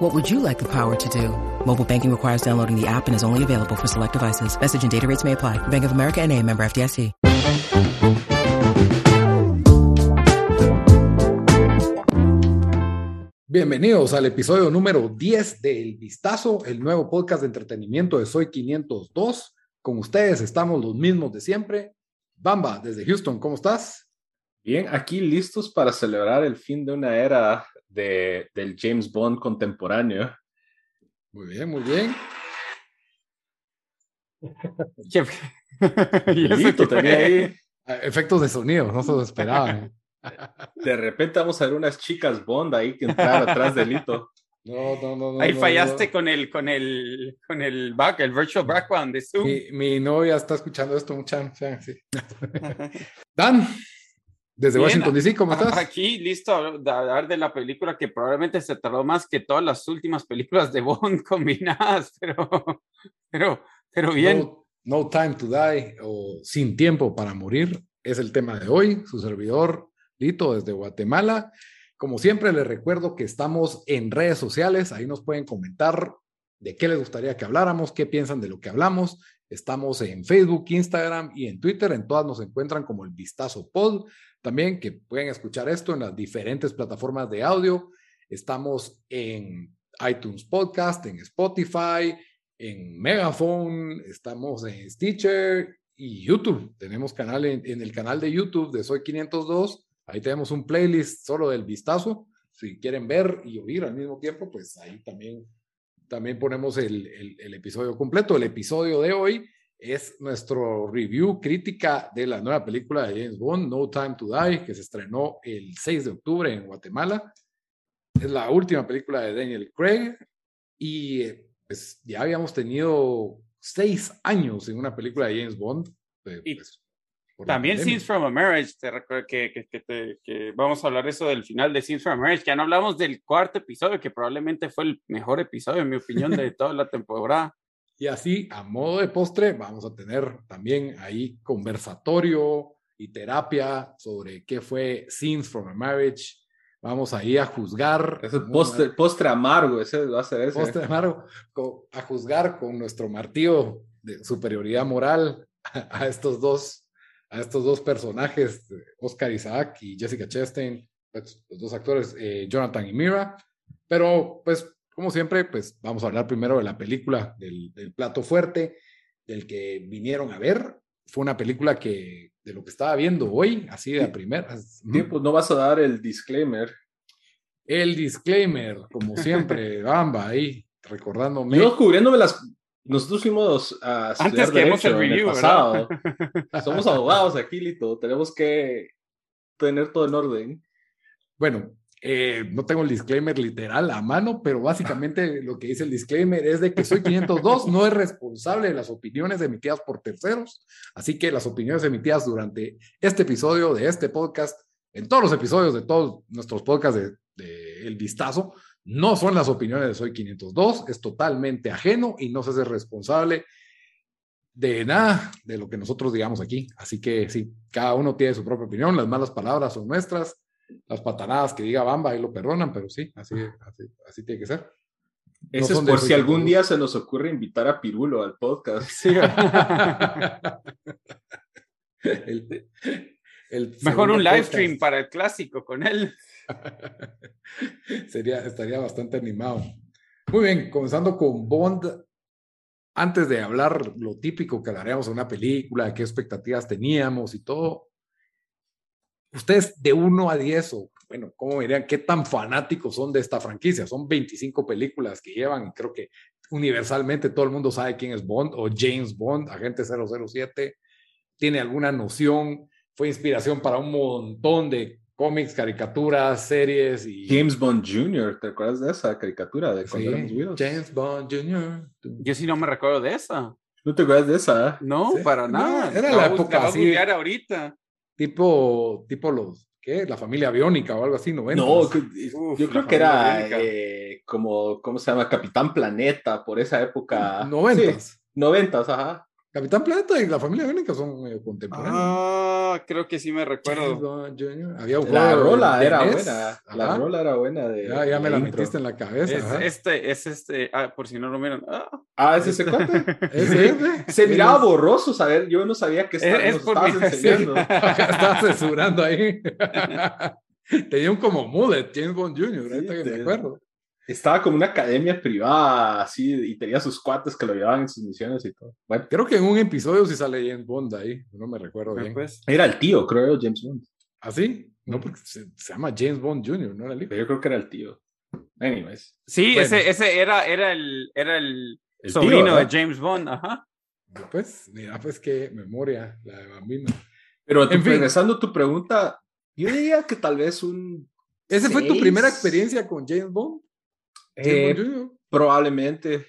What would you like the power to do? Mobile banking requires downloading the app and is only available for select devices. Message and data rates may apply. Bank of America and a member FDIC. Bienvenidos al episodio número 10 de El Vistazo, el nuevo podcast de entretenimiento de Soy 502. Con ustedes estamos los mismos de siempre. Bamba, desde Houston, ¿cómo estás? Bien, aquí listos para celebrar el fin de una era de, del James Bond contemporáneo. Muy bien, muy bien. Listo, tenía ahí. Ah, Efectos de sonido, no se lo esperaban. De repente vamos a ver unas chicas Bond ahí que entrar atrás del hito. No, no, no, no. Ahí no, fallaste no. con el, con el, con el back, el virtual background de Zoom. Mi, mi novia está escuchando esto, mucha. Sí. Dan, desde Bien, Washington DC, ¿cómo estás? Aquí listo a hablar de la película que probablemente se tardó más que todas las últimas películas de Bond combinadas, pero, pero, pero bien. No, No Time to Die o Sin Tiempo para Morir es el tema de hoy. Su servidor, Lito, desde Guatemala. Como siempre, les recuerdo que estamos en redes sociales. Ahí nos pueden comentar de qué les gustaría que habláramos, qué piensan de lo que hablamos. Estamos en Facebook, Instagram y en Twitter. En todas nos encuentran como el Vistazo Pod. También que pueden escuchar esto en las diferentes plataformas de audio. Estamos en iTunes Podcast, en Spotify, en Megaphone, estamos en Stitcher y YouTube. Tenemos canal en, el canal de YouTube de Soy 502. Ahí tenemos un playlist solo del vistazo. Si quieren ver y oír al mismo tiempo, pues ahí también, también ponemos el, el episodio completo. El episodio de hoy es nuestro review crítica de la nueva película de James Bond, No Time to Die, que se estrenó el 6 de octubre en Guatemala. Es la última película de Daniel Craig y pues ya habíamos tenido seis años en una película de James Bond. Pues, y también Scenes from a Marriage, te recuerdo que, que, que, te, que, vamos a hablar eso del final de Scenes from a Marriage, ya no hablamos del cuarto episodio, que probablemente fue el mejor episodio, en mi opinión, de toda la temporada. Y así, a modo de postre, vamos a tener también ahí conversatorio y terapia sobre qué fue Scenes from a Marriage. Vamos ahí a juzgar. Ese postre, postre amargo, ese va a ser ese. Postre amargo, a juzgar con nuestro martillo de superioridad moral a, a estos dos, a estos dos personajes, Oscar Isaac y Jessica Chastain, pues, los dos actores, eh, Jonathan y Mira. Pero, pues, como siempre, pues vamos a hablar primero de la película, del, del, plato fuerte, del que vinieron a ver. Fue una película que, de lo que estaba viendo hoy, así de la primera. Sí, pues no vas a dar el disclaimer. El disclaimer, como siempre, Bamba, ahí, recordándome. Yo cubriéndome las. Nosotros fuimos a Antes que hemos el review, el pasado. Somos abogados aquí, Lito. Tenemos que tener todo en orden. Bueno, eh, no tengo el disclaimer literal a mano, pero básicamente lo que dice el disclaimer es de que Soy 502 no es responsable de las opiniones emitidas por terceros, así que las opiniones emitidas durante este episodio de este podcast, en todos los episodios de todos nuestros podcasts de, El Vistazo, no son las opiniones de Soy 502, es totalmente ajeno y no se hace responsable de nada de lo que nosotros digamos aquí. Así que sí, cada uno tiene su propia opinión, las malas palabras son nuestras, las patanadas que diga Bamba, ahí lo perdonan, pero sí, así, así, así tiene que ser. Ese no es por si algún día se nos ocurre invitar a Pirulo al podcast. Sí. el, el Mejor un live stream para el clásico con él. Sería, estaría bastante animado. Muy bien, comenzando con Bond. Antes de hablar lo típico que hablaríamos de una película, qué expectativas teníamos y todo, ustedes de 1 a 10, o bueno, ¿cómo me dirían qué tan fanáticos son de esta franquicia? Son 25 películas que llevan y creo que universalmente todo el mundo sabe quién es Bond o James Bond, agente 007, tiene alguna noción, fue inspiración para un montón de cómics, caricaturas, series y... James Bond Jr., ¿te acuerdas de esa caricatura de cuando sí, éramos videos? James Bond Jr. Yo sí no me recuerdo de esa. ¿No te acuerdas de esa? No, para nada. era la época así. ahorita. Tipo, tipo los, ¿qué? La familia abiónica o algo así, ¿no? No, yo creo que era eh, como, ¿cómo se llama? Capitán Planeta, por esa época. Noventas. noventas, ajá. Capitán Planeta y la familia Biónica son eh, contemporáneos. Ah, creo que sí me recuerdo. Había un la rola era buena. La rola era buena. De, ya, ya me la metiste en la cabeza. Es este, es este. Ah, por si no lo miran. Ah, ah ¿es ese cuate? Se miraba borroso, saber. Yo no sabía que estaba, es, estabas enseñando. estaba censurando ahí. Tenía un como mullet, James Bond Jr., ahorita que me acuerdo estaba como una academia privada, así, y tenía sus cuates que lo llevaban en sus misiones y todo. Bueno. Creo que en un episodio sí sale James Bond ahí, no me recuerdo bien. Pues, era el tío, creo, James Bond. ¿Ah, sí? No, porque se, llama James Bond Jr., ¿no era el hijo? Pero yo creo que era el tío. Anyways. Sí, ese, ese era, era el, era el, sobrino de James Bond, ajá. Pues, mira, pues qué memoria, la de Bambino. Pero en regresando a tu pregunta, yo diría que tal vez un. ¿Ese fue tu primera experiencia con James Bond? Eh, probablemente.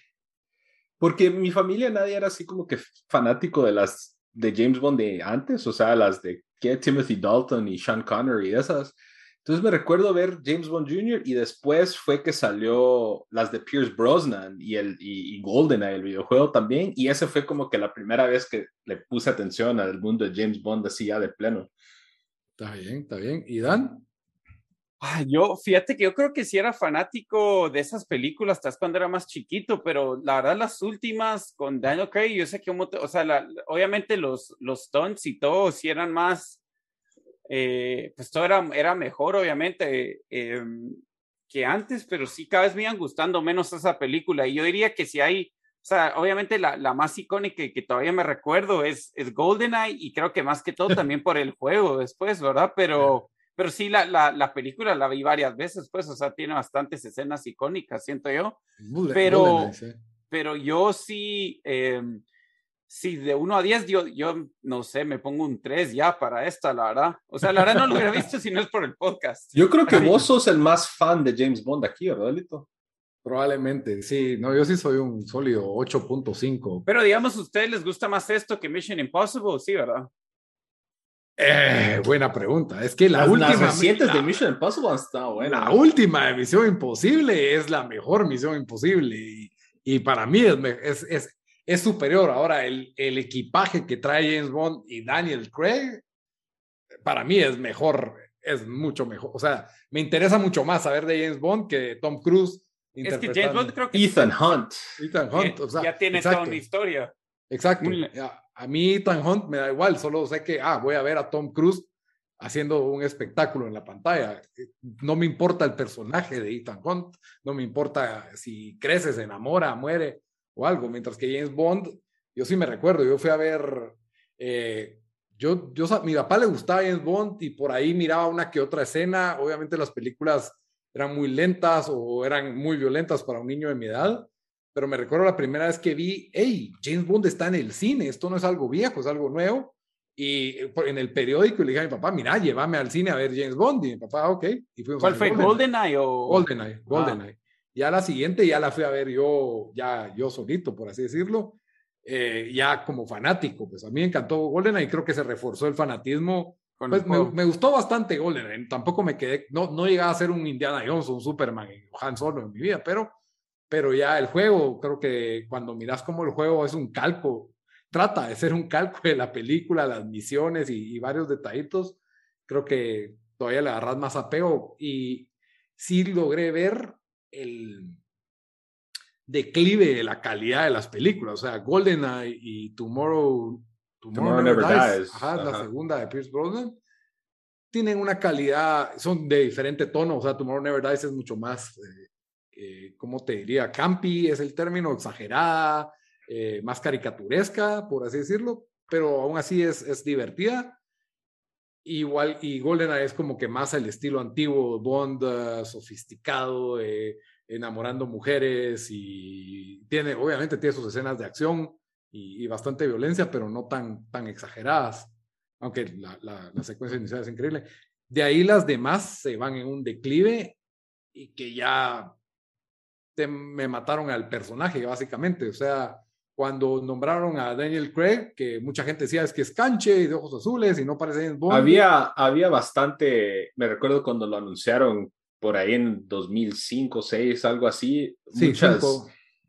Porque mi familia nadie era así como que fanático de las de James Bond de antes, o sea, las de Timothy Dalton y Sean Connery y esas. Entonces me recuerdo ver James Bond Jr. y después fue que salió las de Pierce Brosnan y, el, y, y GoldenEye, el videojuego también, y ese fue como que la primera vez que le puse atención al mundo de James Bond así ya de pleno. Está bien, está bien. ¿Y Dan? Yo, fíjate que yo creo que sí era fanático de esas películas, hasta cuando era más chiquito, pero la verdad las últimas con Daniel Craig, yo sé que, o sea, obviamente los, los stunts y todo sí eran más, eh, pues todo era, era mejor, obviamente, em, que antes, pero sí cada vez me iban gustando menos esa película. Y yo diría que si hay, o sea, obviamente la, la más icónica que todavía me recuerdo es, es GoldenEye y creo que más que todo también por el juego después, ¿verdad? Pero pero sí, la, la, la, película la vi varias veces, pues, o sea, tiene bastantes escenas icónicas, siento yo. pero, pero yo sí, eh, sí, de 1 a 10, yo, yo no sé, me pongo un 3 ya para esta, la verdad. O sea, la verdad no lo hubiera visto si no es por el podcast. Yo creo que vos sos el más fan de James Bond aquí, ¿verdad, Lito? Probablemente, sí. No, yo sí soy un sólido 8.5. Pero digamos, ¿a ustedes les gusta más esto que Mission Impossible? Sí, ¿verdad? Eh, buena pregunta. Es que la última. Las de Mission Impossible buena. La última de Misión Imposible es la mejor Misión Imposible. Y, para mí es, es, es, superior. Ahora, el, el, equipaje que trae James Bond y Daniel Craig, para mí es mejor. Es mucho mejor. O sea, me interesa mucho más saber de James Bond que Tom Cruise. Es que James Bond creo que. Ethan Hunt. Ethan Hunt. O sea, ya tiene toda una historia. Exacto. A mí Ethan Hunt me da igual, solo sé que, ah, voy a ver a Tom Cruise haciendo un espectáculo en la pantalla. No me importa el personaje de Ethan Hunt, no me importa si crece, se enamora, muere o algo, mientras que James Bond, yo sí me recuerdo, yo fui a ver, eh, yo, yo, mi papá le gustaba James Bond y por ahí miraba una que otra escena, obviamente las películas eran muy lentas o eran muy violentas para un niño de mi edad, pero me recuerdo la primera vez que vi, hey, James Bond está en el cine, esto no es algo viejo, es algo nuevo. Y eh, en el periódico le dije a mi papá, mira, llévame al cine a ver James Bond. Y mi papá, ok. Y ¿Cuál fue? ¿GoldenEye o...? GoldenEye, ah. GoldenEye. Ya la siguiente ya la fui a ver yo, ya yo solito, por así decirlo, eh, ya como fanático. Pues a mí me encantó GoldenEye y creo que se reforzó el fanatismo. Pues me, me, gustó bastante GoldenEye. Tampoco me quedé, no, no llegaba a ser un Indiana Jones o un Superman o Han Solo en mi vida, pero pero ya el juego, creo que cuando miras como el juego es un calco, trata de ser un calco de la película, las misiones y, varios detallitos, creo que todavía le agarras más apego. Y sí logré ver el declive de la calidad de las películas, o sea, GoldenEye y Tomorrow, Tomorrow, Never, Dies, la segunda de Pierce Brosnan, tienen una calidad, son de diferente tono, o sea, Tomorrow Never Dies es mucho más eh, eh, ¿cómo te diría? Campi es el término, exagerada, eh, más caricaturesca, por así decirlo, pero aún así es, es divertida. Igual, y GoldenEye es como que más el estilo antiguo, Bond, sofisticado, eh, enamorando mujeres y tiene, obviamente tiene sus escenas de acción y, bastante violencia, pero no tan, tan exageradas, aunque la, la, la secuencia inicial es increíble. De ahí las demás se van en un declive y que ya me mataron al personaje, básicamente. O sea, cuando nombraron a Daniel Craig, que mucha gente decía es que es canche y de ojos azules y no parece James Bond. Había, había bastante, me recuerdo cuando lo anunciaron por ahí en 2005, 2006, algo así. muchas,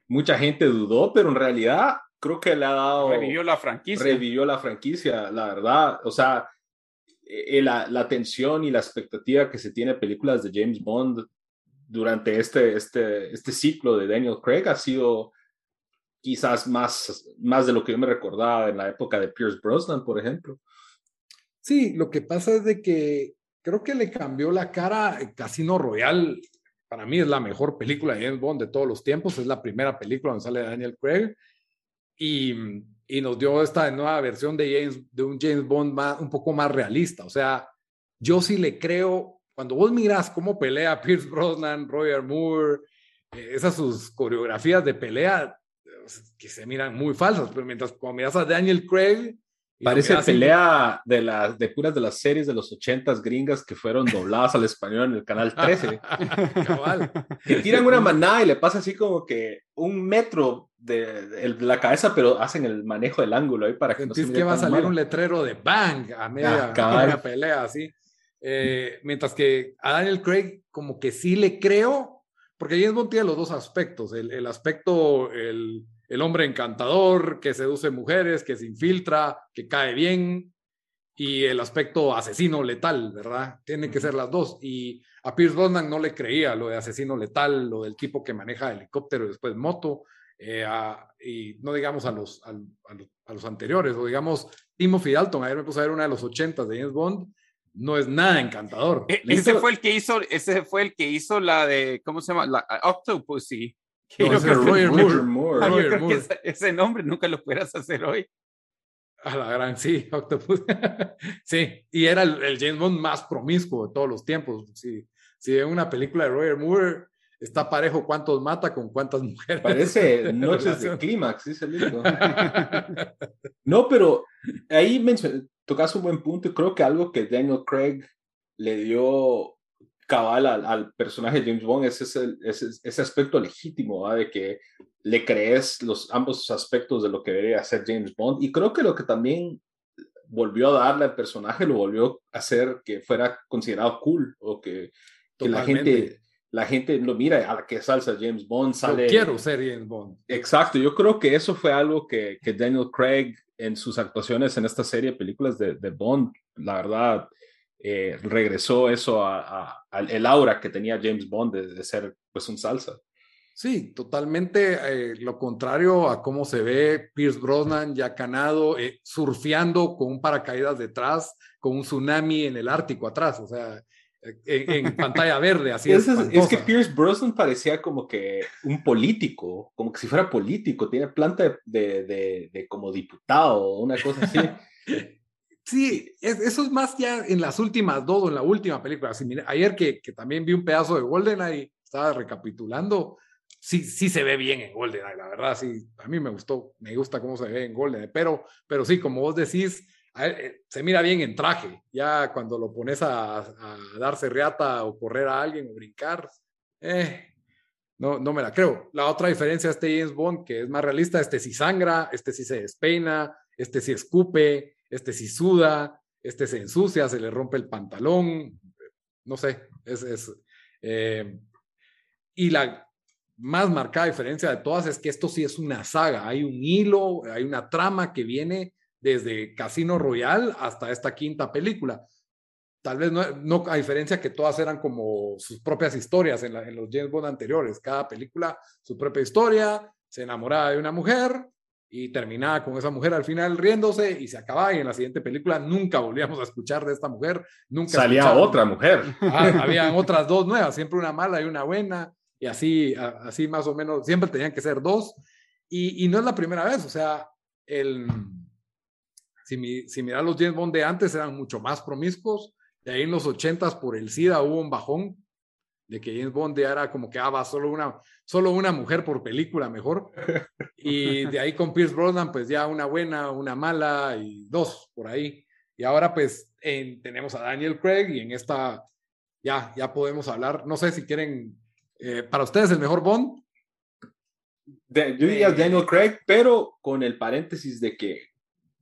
mucha gente dudó, pero en realidad creo que le ha dado... Revivió la franquicia. Revivió la franquicia, la verdad. O sea, eh, la, la tensión y la expectativa que se tiene de películas de James Bond durante este, este, este ciclo de Daniel Craig ha sido quizás más, más de lo que yo me recordaba en la época de Pierce Brosnan, por ejemplo. Sí, lo que pasa es de que creo que le cambió la cara Casino Royale. Para mí es la mejor película de James Bond de todos los tiempos. Es la primera película donde sale Daniel Craig. Y, y nos dio esta nueva versión de, James, de un James Bond más, un poco más realista. O sea, yo sí le creo, cuando vos miras cómo pelea Pierce Brosnan, Roger Moore, eh, esas sus coreografías de pelea, que se miran muy falsas, pero mientras cuando miras a Daniel Craig... Parece pelea de, las de puras de las series de los ochentas gringas que fueron dobladas al español en el canal 13. que tiran una manada y le pasa así como que un metro de, la cabeza, pero hacen el manejo del ángulo ahí para que no se que va a salir un letrero de bang a media, ah, pelea así. Eh, mientras que a Daniel Craig como que sí le creo, porque James Bond tiene los dos aspectos, el, el aspecto, el, el hombre encantador que seduce mujeres, que se infiltra, que cae bien, y el aspecto asesino letal, ¿verdad? Tienen que ser las dos. Y a Pierce Brosnan no le creía lo de asesino letal, lo del tipo que maneja helicóptero y después moto, eh, y no digamos a los, a, los, anteriores, o digamos Timothy Dalton, ayer me puse a ver una de los 80 de James Bond, no es nada encantador. E, ese fue el que hizo, ese fue el que hizo la de, ¿cómo se llama? La Octopussy ese, nombre nunca lo pudieras hacer hoy. A la gran, sí, Octopus. sí, y era el, James Bond más promiscuo de todos los tiempos. Sí, si en una película de Roger Moore está parejo cuántos mata con cuántas mujeres. Parece noches de clímax, dice el No, pero ahí tocas un buen punto y creo que algo que Daniel Craig le dio cabal al, personaje de James Bond es ese, ese, aspecto legítimo, de que le crees los ambos aspectos de lo que debería ser James Bond. Y creo que lo que también volvió a darle al personaje lo volvió a hacer que fuera considerado cool o que, que la gente la gente lo mira a la que salsa James Bond sale. Yo quiero ser James Bond. Exacto, yo creo que eso fue algo que, que Daniel Craig en sus actuaciones en esta serie de películas de, de Bond, la verdad, eh, regresó eso a, el aura que tenía James Bond de, ser pues un salsa. Sí, totalmente eh, lo contrario a cómo se ve Pierce Brosnan ya canado, eh, surfeando con un paracaídas detrás, con un tsunami en el Ártico atrás, o sea, en, pantalla verde, así es. Es, que Pierce Brosnan parecía como que un político, como que si fuera político, tiene planta de, de, de como diputado, una cosa así. Sí, eso es más ya en las últimas dos o en la última película. ayer que, que, también vi un pedazo de GoldenEye, estaba recapitulando, sí, sí se ve bien en GoldenEye, la verdad, sí, a mí me gustó, me gusta cómo se ve en GoldenEye, pero, pero sí, como vos decís, se mira bien en traje, ya cuando lo pones a, darse reata o correr a alguien o brincar, eh, no, no me la creo. La otra diferencia es este James Bond, que es más realista, este sí sangra, este sí se despeina, este sí escupe, este si suda, este se ensucia, se le rompe el pantalón, no sé, es... es eh, y la más marcada diferencia de todas es que esto sí es una saga, hay un hilo, hay una trama que viene desde Casino Royal hasta esta quinta película. Tal vez no, no a diferencia que todas eran como sus propias historias en, en los James Bond anteriores, cada película su propia historia, se enamoraba de una mujer, y terminaba con esa mujer al final riéndose y se acababa y en la siguiente película nunca volvíamos a escuchar de esta mujer, nunca salía otra mujer. Ah, habían otras dos nuevas, siempre una mala y una buena y así, así más o menos, siempre tenían que ser dos y, y no es la primera vez, o sea, el, si, mi, si miras los James Bond de antes eran mucho más promiscuos, y ahí en los ochentas por el SIDA hubo un bajón de que James Bond era como que ah, solo una, solo una mujer por película mejor. Y de ahí con Pierce Brosnan, pues ya una buena, una mala y dos por ahí. Y ahora pues tenemos a Daniel Craig y en esta ya, ya podemos hablar. No sé si quieren, eh, para ustedes el mejor Bond. yo diría Daniel Craig, pero con el paréntesis de que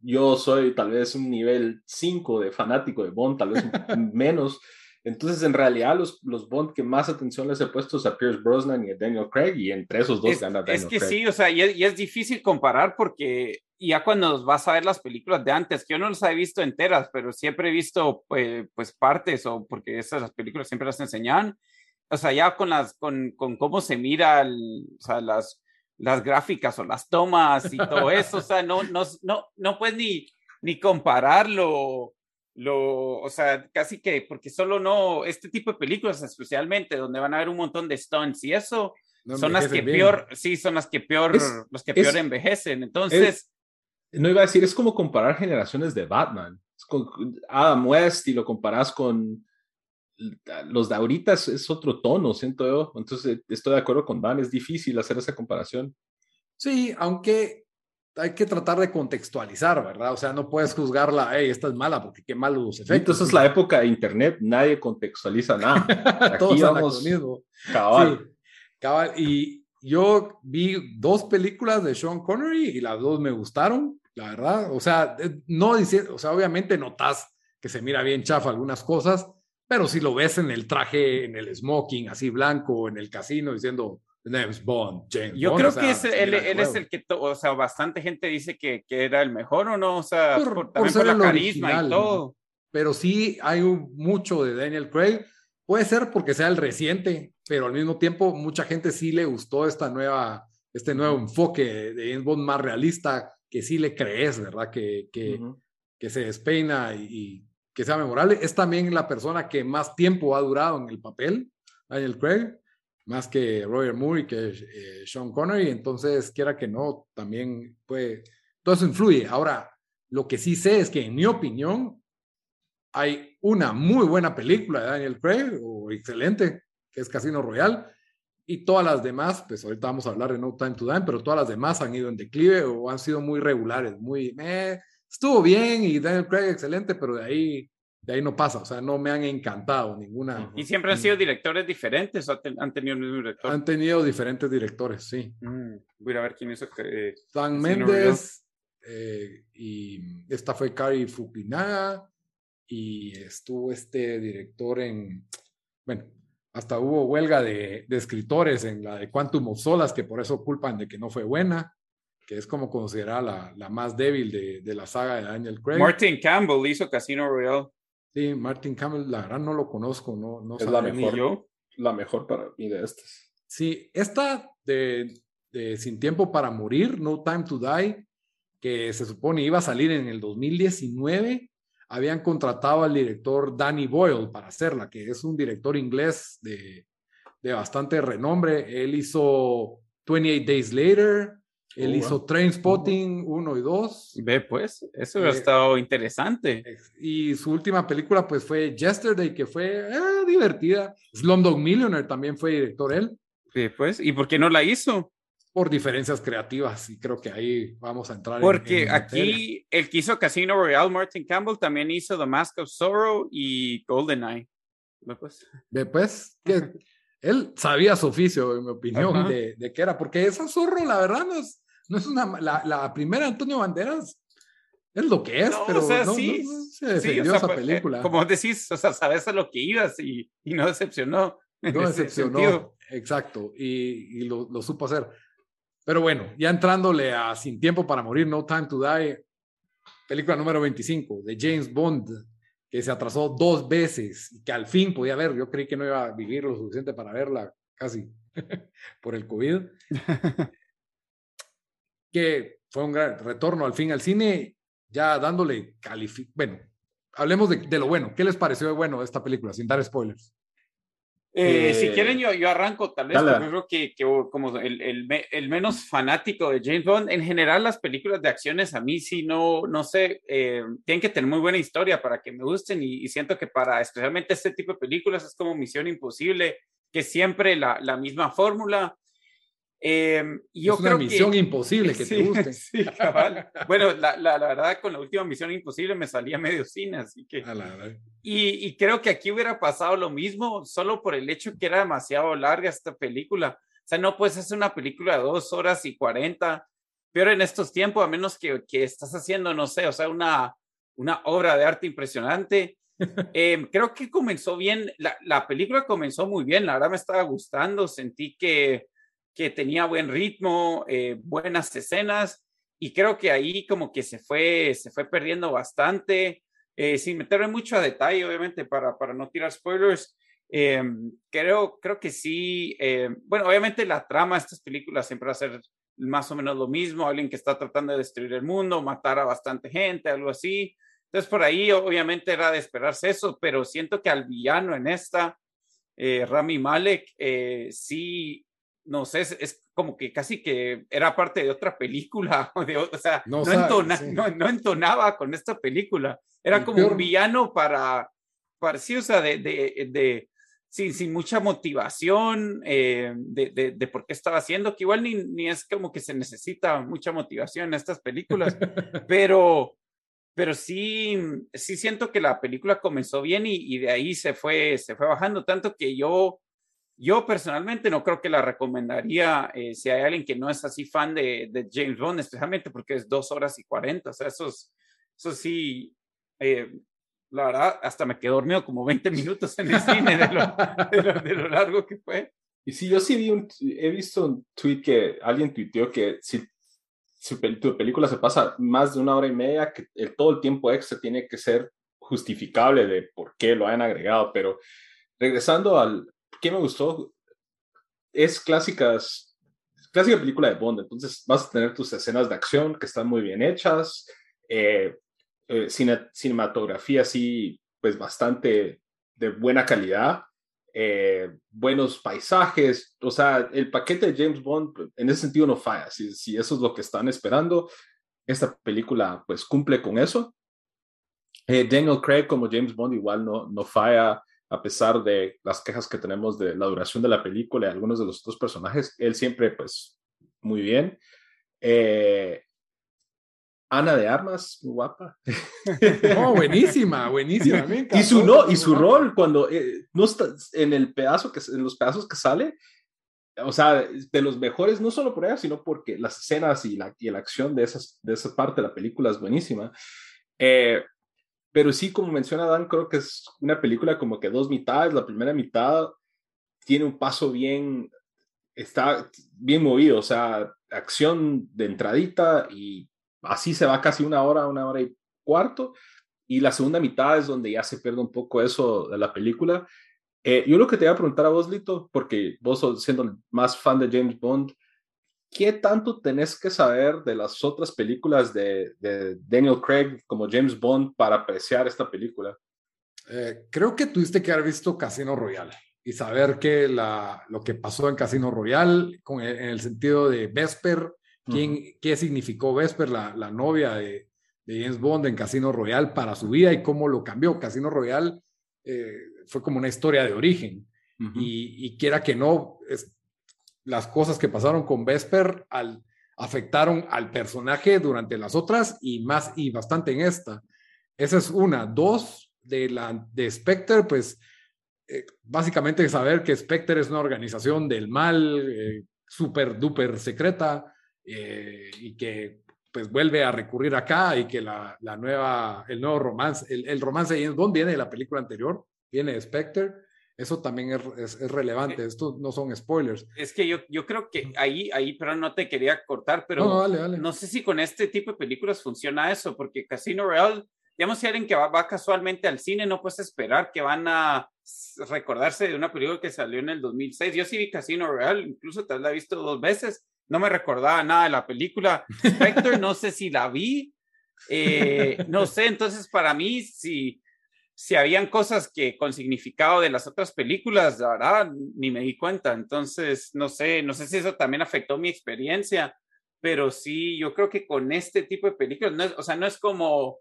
yo soy tal vez un nivel 5 de fanático de Bond, tal vez menos. Entonces, en realidad, los, los Bond que más atención les he puesto es a Pierce Brosnan y a Daniel Craig, y entre esos dos gana Daniel Es que sí, o sea, y es, difícil comparar porque ya cuando vas a ver las películas de antes, que yo no las he visto enteras, pero siempre he visto pues, pues partes, o porque esas las películas siempre las enseñan, o sea, ya con las, con, con cómo se mira, o sea, las, las gráficas o las tomas y todo eso, o sea, no, no, no, no puedes ni, ni compararlo lo, o sea, casi que, porque solo no, este tipo de películas especialmente, donde van a haber un montón de stunts y eso, son las que peor, sí, son las que peor, los que peor envejecen. Entonces... no iba a decir, es como comparar generaciones de Batman. Con Adam West y lo comparas con los de ahorita es, otro tono, siento yo. Entonces, estoy de acuerdo con Dan, es difícil hacer esa comparación. Sí, aunque hay que tratar de contextualizar, ¿verdad? O sea, no puedes juzgarla, hey, esta es mala porque qué malos los efectos. Entonces es la época de internet, nadie contextualiza nada. Todos vamos mismo. Cabal. cabal. Y yo vi dos películas de Sean Connery y las dos me gustaron, la verdad. O sea, eh, no dice, o sea, obviamente notas que se mira bien chafa algunas cosas, pero si lo ves en el traje, en el smoking así blanco, en el casino diciendo, James Bond, James Yo creo que él, es el que, o sea, bastante gente dice que, que, era el mejor o no, o sea, por, también por, la carisma y todo. Pero sí hay mucho de Daniel Craig. Puede ser porque sea el reciente, pero al mismo tiempo mucha gente sí le gustó esta nueva, este nuevo enfoque de James Bond más realista, que sí le crees, ¿verdad? Que, que, que se despeina y, y, que sea memorable. Es también la persona que más tiempo ha durado en el papel, Daniel Craig más que Roger Moore y que eh, Sean Connery, entonces quiera que no, también puede, todo eso influye. Ahora, lo que sí sé es que en mi opinión hay una muy buena película de Daniel Craig, o excelente, que es Casino Royale, y todas las demás, pues ahorita vamos a hablar de No Time to Die, pero todas las demás han ido en declive o han sido muy regulares, muy, eh, estuvo bien y Daniel Craig excelente, pero de ahí de ahí no pasa, o sea, no me han encantado ninguna. ¿Y siempre han sido directores diferentes o han tenido el mismo director? Han tenido diferentes directores, sí. Mm, voy a ver quién hizo. Eh, San Méndez, eh, y esta fue Kari Fukinaga, y estuvo este director en, bueno, hasta hubo huelga de, de, escritores en la de Quantum of Solas, que por eso culpan de que no fue buena, que es como considerada la, la más débil de, de, la saga de Daniel Craig. Martin Campbell hizo Casino Royale. Sí, Martin Campbell, la verdad no lo conozco, no, no es la mejor, yo. la mejor para mí de estas. Sí, esta de, de, Sin Tiempo para Morir, No Time to Die, que se supone iba a salir en el 2019, habían contratado al director Danny Boyle para hacerla, que es un director inglés de, de bastante renombre. Él hizo 28 Days Later, él oh, hizo Train Spotting 1 y 2. Ve, pues, eso ha eh, estado interesante. Y su última película, pues, fue Yesterday, que fue eh, divertida. Slumdog Millionaire también fue director él. Sí, pues, ¿y por qué no la hizo? Por diferencias creativas, y creo que ahí vamos a entrar. Porque aquí el que hizo Casino Royale, Martin Campbell, también hizo The Mask of Sorrow y GoldenEye. ¿Ve, pues? Ve, pues, que él sabía su oficio, en mi opinión, de, de, qué era, porque esa zorro, la verdad, no es, no es una, la, la primera Antonio Banderas es lo que es, pero no, sí, se defendió esa pues, eh, película. como decís, o sea, sabes a lo que ibas y, y no decepcionó. No decepcionó, exacto, y, y lo, lo, supo hacer. Pero bueno, ya entrándole a Sin Tiempo para Morir, No Time to Die, película número 25 de James Bond, que se atrasó dos veces y que al fin podía ver. Yo creí que no iba a vivir lo suficiente para verla casi por el COVID. que fue un gran retorno al fin al cine, ya dándole calificación. Bueno, hablemos de, de, lo bueno. ¿Qué les pareció de bueno esta película, sin dar spoilers? Eh, si quieren, yo, yo arranco tal vez, porque creo que, que como el, el, el, menos fanático de James Bond, en general las películas de acciones a mí sí no, no sé, eh, tienen que tener muy buena historia para que me gusten y, y, siento que para especialmente este tipo de películas es como Misión Imposible, que siempre la, la misma fórmula, eh, yo es una misión imposible que te guste. Sí, bueno, la, la, la, verdad, con la última misión imposible me salía medio cine, así que. Y, y, creo que aquí hubiera pasado lo mismo, solo por el hecho que era demasiado larga esta película. O sea, no puedes hacer una película de dos horas y cuarenta, pero en estos tiempos, a menos que, que estás haciendo, no sé, o sea, una, una obra de arte impresionante. Em, creo que comenzó bien, la, la, película comenzó muy bien, la verdad me estaba gustando, sentí que, que tenía buen ritmo, eh, buenas escenas, y creo que ahí como que se fue, se fue perdiendo bastante, eh, sin meterme mucho a detalle, obviamente, para, para no tirar spoilers. Eh, creo, creo que sí, eh, bueno, obviamente la trama de estas películas siempre va a ser más o menos lo mismo, alguien que está tratando de destruir el mundo, matar a bastante gente, algo así. Entonces, por ahí obviamente era de esperarse eso, pero siento que al villano en esta, Rami Malek, sí no sé, es, como que casi que era parte de otra película, o, sea, no, no, entonaba con esta película, era como un villano para, para, sí, o sea, de, de, de sin, sin, mucha motivación eh, de, de, por qué estaba haciendo, que igual ni, ni, es como que se necesita mucha motivación en estas películas, pero, pero sí, sí siento que la película comenzó bien y, y de ahí se fue, se fue bajando, tanto que yo yo personalmente no creo que la recomendaría eh, si hay alguien que no es así fan de, de, James Bond, especialmente porque es dos horas y cuarenta. O sea, eso, eso sí, eh, la verdad, hasta me quedé dormido como 20 minutos en el cine de lo, de lo, largo que fue. Y sí, yo sí vi un, he visto un tweet que alguien tuiteó que si, si tu película se pasa más de una hora y media, que el, todo el tiempo extra tiene que ser justificable de por qué lo han agregado. Pero regresando al, ¿qué me gustó? Es clásicas, clásica película de Bond, entonces vas a tener tus escenas de acción que están muy bien hechas, eh, eh, cinematografía así, pues bastante de buena calidad, eh, buenos paisajes, o sea, el paquete de James Bond en ese sentido no falla, si, si eso es lo que están esperando, esta película pues cumple con eso. Daniel Craig como James Bond igual no, no falla, a pesar de las quejas que tenemos de la duración de la película y algunos de los otros personajes, él siempre, pues, muy bien. Eh, Ana de Armas, guapa. Oh, buenísima, buenísima. y su no, y su rol cuando eh, no está en el pedazo que en los pedazos que sale, o sea, de los mejores, no solo por ella, sino porque las escenas y la, y la acción de, esas, de esa parte de la película es buenísima. Eh, pero sí, como menciona Dan, creo que es una película como que dos mitades. La primera mitad tiene un paso bien, está bien movido, o sea, acción de entradita y así se va casi una hora, una hora y cuarto. Y la segunda mitad es donde ya se pierde un poco eso de la película. Eh, yo lo que te voy a preguntar a vos, Lito, porque vos siendo más fan de James Bond, ¿qué tanto tenés que saber de las otras películas de, Daniel Craig como James Bond para apreciar esta película? Eh, creo que tuviste que haber visto Casino Royale y saber que la, lo que pasó en Casino Royale, con en el sentido de Vesper, quién, qué significó Vesper, la, la novia de, James Bond en Casino Royale para su vida y cómo lo cambió. Casino Royale eh, fue como una historia de origen. y, y, quiera que no, es, las cosas que pasaron con Vesper al, afectaron al personaje durante las otras y más y bastante en esta. Esa es una. Dos, de la de Spectre, pues eh, básicamente saber que Spectre es una organización del mal, eh, súper duper secreta eh, y que pues vuelve a recurrir acá y que la, la nueva, el nuevo romance, el, el romance viene la película anterior, viene de Spectre eso también es, es, relevante. Esto no son spoilers. Es que yo, yo creo que ahí, ahí, pero no te quería cortar, pero no, no sé si con este tipo de películas funciona eso, porque Casino Royale, digamos, si alguien que va, va, casualmente al cine, no puedes esperar que van a recordarse de una película que salió en el 2006. Yo sí vi Casino Royale, incluso te la he visto dos veces, no me recordaba nada de la película. Spectre, no sé si la vi, eh, no sé, entonces para mí, si si habían cosas que con significado de las otras películas, la verdad, ni me di cuenta. Entonces, no sé, no sé si eso también afectó mi experiencia, pero sí, yo creo que con este tipo de películas, no es, o sea, no es como,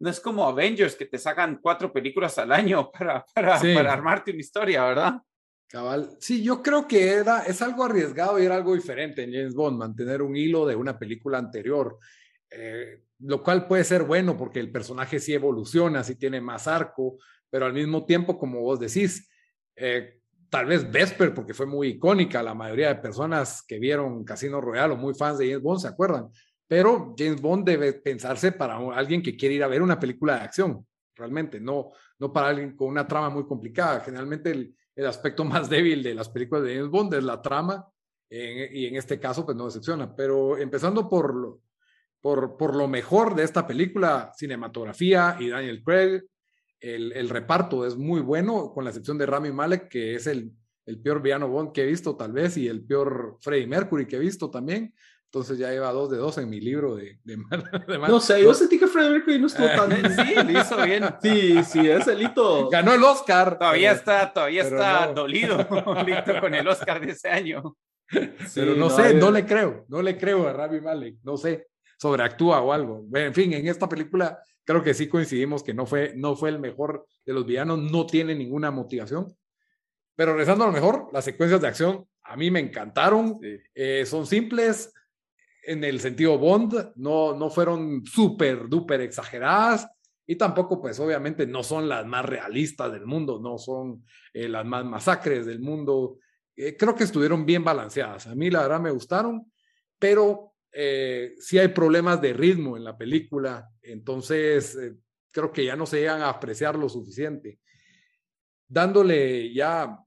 no es como Avengers que te sacan cuatro películas al año para, para, para armarte una historia, ¿verdad? Cabal. Sí, yo creo que era, es algo arriesgado y era algo diferente en James Bond, mantener un hilo de una película anterior. Eh, lo cual puede ser bueno porque el personaje sí evoluciona, sí tiene más arco, pero al mismo tiempo, como vos decís, eh, tal vez Vesper, porque fue muy icónica, la mayoría de personas que vieron Casino Royale o muy fans de James Bond se acuerdan, pero James Bond debe pensarse para alguien que quiere ir a ver una película de acción, realmente, no, no para alguien con una trama muy complicada. Generalmente el, el aspecto más débil de las películas de James Bond es la trama, y en este caso pues no decepciona, pero empezando por por, por lo mejor de esta película, cinematografía y Daniel Craig, el, el, reparto es muy bueno, con la excepción de Rami Malek, que es el, el peor villano Bond que he visto tal vez, y el peor Freddie Mercury que he visto también. Entonces ya lleva dos de dos en mi libro de, de, de No sé, yo sentí que Freddie Mercury no estuvo tan bien. Sí, lo hizo bien. Sí, sí, es el hito. Ganó el Oscar. Todavía pero, está, todavía está no. dolido Lito, con el Oscar de ese año. Sí, pero no, no sé, no le creo, no le creo a Rami Malek, no sé, sobreactúa o algo. En fin, en esta película creo que sí coincidimos que no fue, no fue el mejor de los villanos, no tiene ninguna motivación. Pero regresando a lo mejor, las secuencias de acción a mí me encantaron, sí. eh, son simples en el sentido Bond, no, no fueron súper, duper exageradas y tampoco pues obviamente no son las más realistas del mundo, no son eh, las más masacres del mundo. Eh, creo que estuvieron bien balanceadas, a mí la verdad me gustaron, pero eh, sí hay problemas de ritmo en la película, entonces eh, creo que ya no se llegan a apreciar lo suficiente. Dándole ya,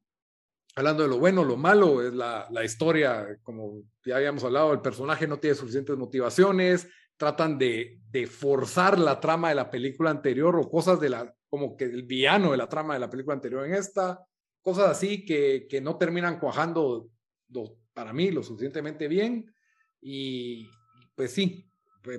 hablando de lo bueno, lo malo, es la, la historia, como ya habíamos hablado, el personaje no tiene suficientes motivaciones, tratan de, de, forzar la trama de la película anterior o cosas de la, como que el villano de la trama de la película anterior en esta, cosas así que, que no terminan cuajando para mí lo suficientemente bien y pues sí,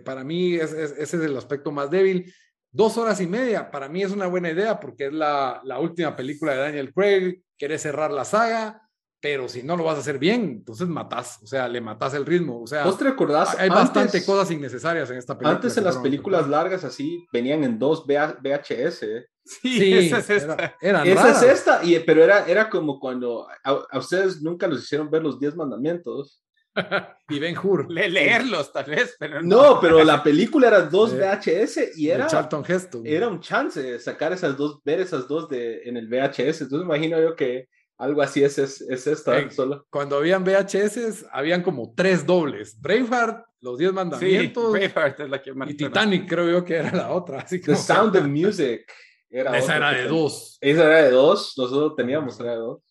para mí es, es, ese es el aspecto más débil. Dos horas y media, para mí es una buena idea porque es la, la última película de Daniel Craig, quiere cerrar la saga, pero si no lo vas a hacer bien, entonces matás, o sea, le matás el ritmo, o sea, ¿Vos te recordás? Hay antes, bastante cosas innecesarias en esta película. Antes en las películas largas así venían en dos VHS. Sí, sí esa es esta. Era, esa es esta, y, pero era, era como cuando a, a ustedes nunca los hicieron ver los 10 mandamientos. y Ben Hur. Le leerlos, tal vez, pero no. no. pero la película era dos VHS y era. Charlton Heston. Era un chance sacar esas dos, ver esas dos de, en el VHS. Entonces, imagino yo que algo así es, es, es esta. Eh, solo. Cuando habían VHS, habían como tres dobles: Braveheart, Los Diez Mandamientos. Sí, Braveheart es la que Y Titanic, creo yo que era la otra. Así The Sound of Music. Era esa era de dos. Esa era de dos. Nosotros teníamos, era de dos.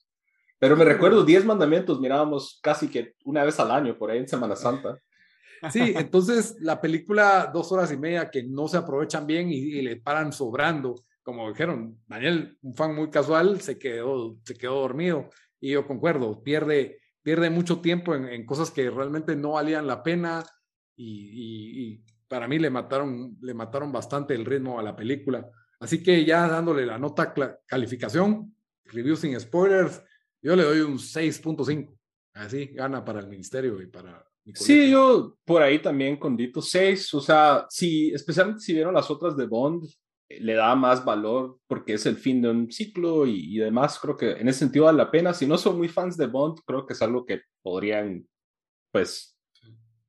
Pero me recuerdo, Diez Mandamientos mirábamos casi que una vez al año, por ahí en Semana Santa. Sí, entonces la película, dos horas y media que no se aprovechan bien y, y, le paran sobrando. Como dijeron, Daniel, un fan muy casual, se quedó, se quedó dormido. Y yo concuerdo, pierde, pierde mucho tiempo en, en cosas que realmente no valían la pena. Y, y, y, para mí le mataron, le mataron bastante el ritmo a la película. Así que ya dándole la nota calificación, review sin spoilers, yo le doy un 6.5. Así gana para el ministerio y para. Sí, yo por ahí también con Dito 6. O sea, si, especialmente si vieron las otras de Bond, le da más valor porque es el fin de un ciclo y, y, demás. Creo que en ese sentido vale la pena. Si no son muy fans de Bond, creo que es algo que podrían, pues,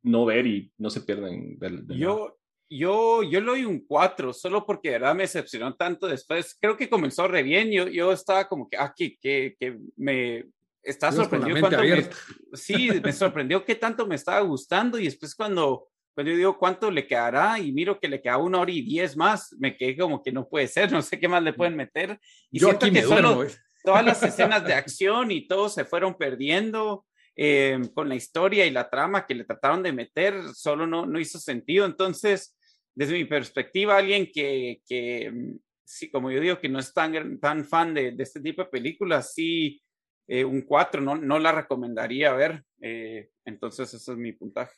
no ver y no se pierden del. De yo, yo, yo le doy un 4, solo porque de verdad me decepcionó tanto después. Creo que comenzó re bien. Yo, yo estaba como que, ah, que, que, que me está sorprendido. Cuánto me, sí, me sorprendió que tanto me estaba gustando y después cuando, cuando yo digo cuánto le quedará y miro que le queda una hora y diez más, me quedé como que no puede ser, no sé qué más le pueden meter. Y yo siento aquí que solo duermo, ¿eh? todas las escenas de acción y todo se fueron perdiendo. Eh, con la historia y la trama que le trataron de meter, solo no, no hizo sentido. Entonces, desde mi perspectiva, alguien que, que sí, como yo digo, que no es tan, tan fan de, este tipo de películas, sí, eh, un 4, no, no la recomendaría ver. Eh, entonces, ese es mi puntaje.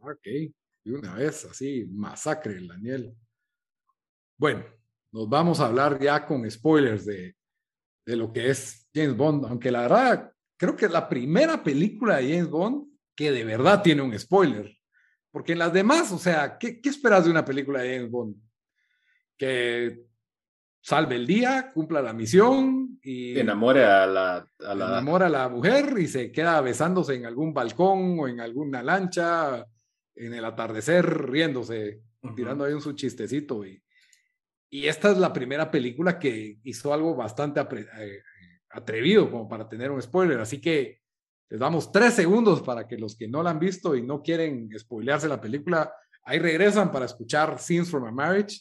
Ok, y una vez así, masacre, Daniel. Bueno, nos vamos a hablar ya con spoilers de, de lo que es James Bond, aunque la verdad, creo que es la primera película de James Bond que de verdad tiene un spoiler. Porque en las demás, o sea, ¿qué, ¿qué, esperas de una película de James Bond? Que salve el día, cumpla la misión y enamore a la, a la... enamora a la mujer y se queda besándose en algún balcón o en alguna lancha en el atardecer riéndose, uh -huh. tirando ahí un su chistecito y, y esta es la primera película que hizo algo bastante eh, atrevido como para tener un spoiler, así que les damos tres segundos para que los que no la han visto y no quieren spoilearse la película, ahí regresan para escuchar Scenes from a Marriage.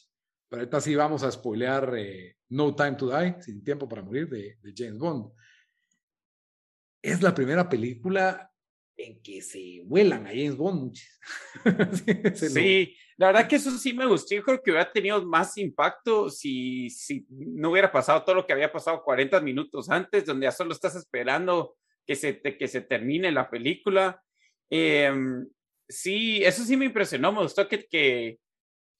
Pero ahorita sí vamos a spoilear eh, No Time to Die, Sin Tiempo para Morir, de, de James Bond. Es la primera película en que se vuelan a James Bond. sí, la verdad que eso sí me gustó. Yo creo que hubiera tenido más impacto si, si no hubiera pasado todo lo que había pasado 40 minutos antes, donde ya solo estás esperando que se, que se termine la película. Em, sí, eso sí me impresionó. Me gustó que, que,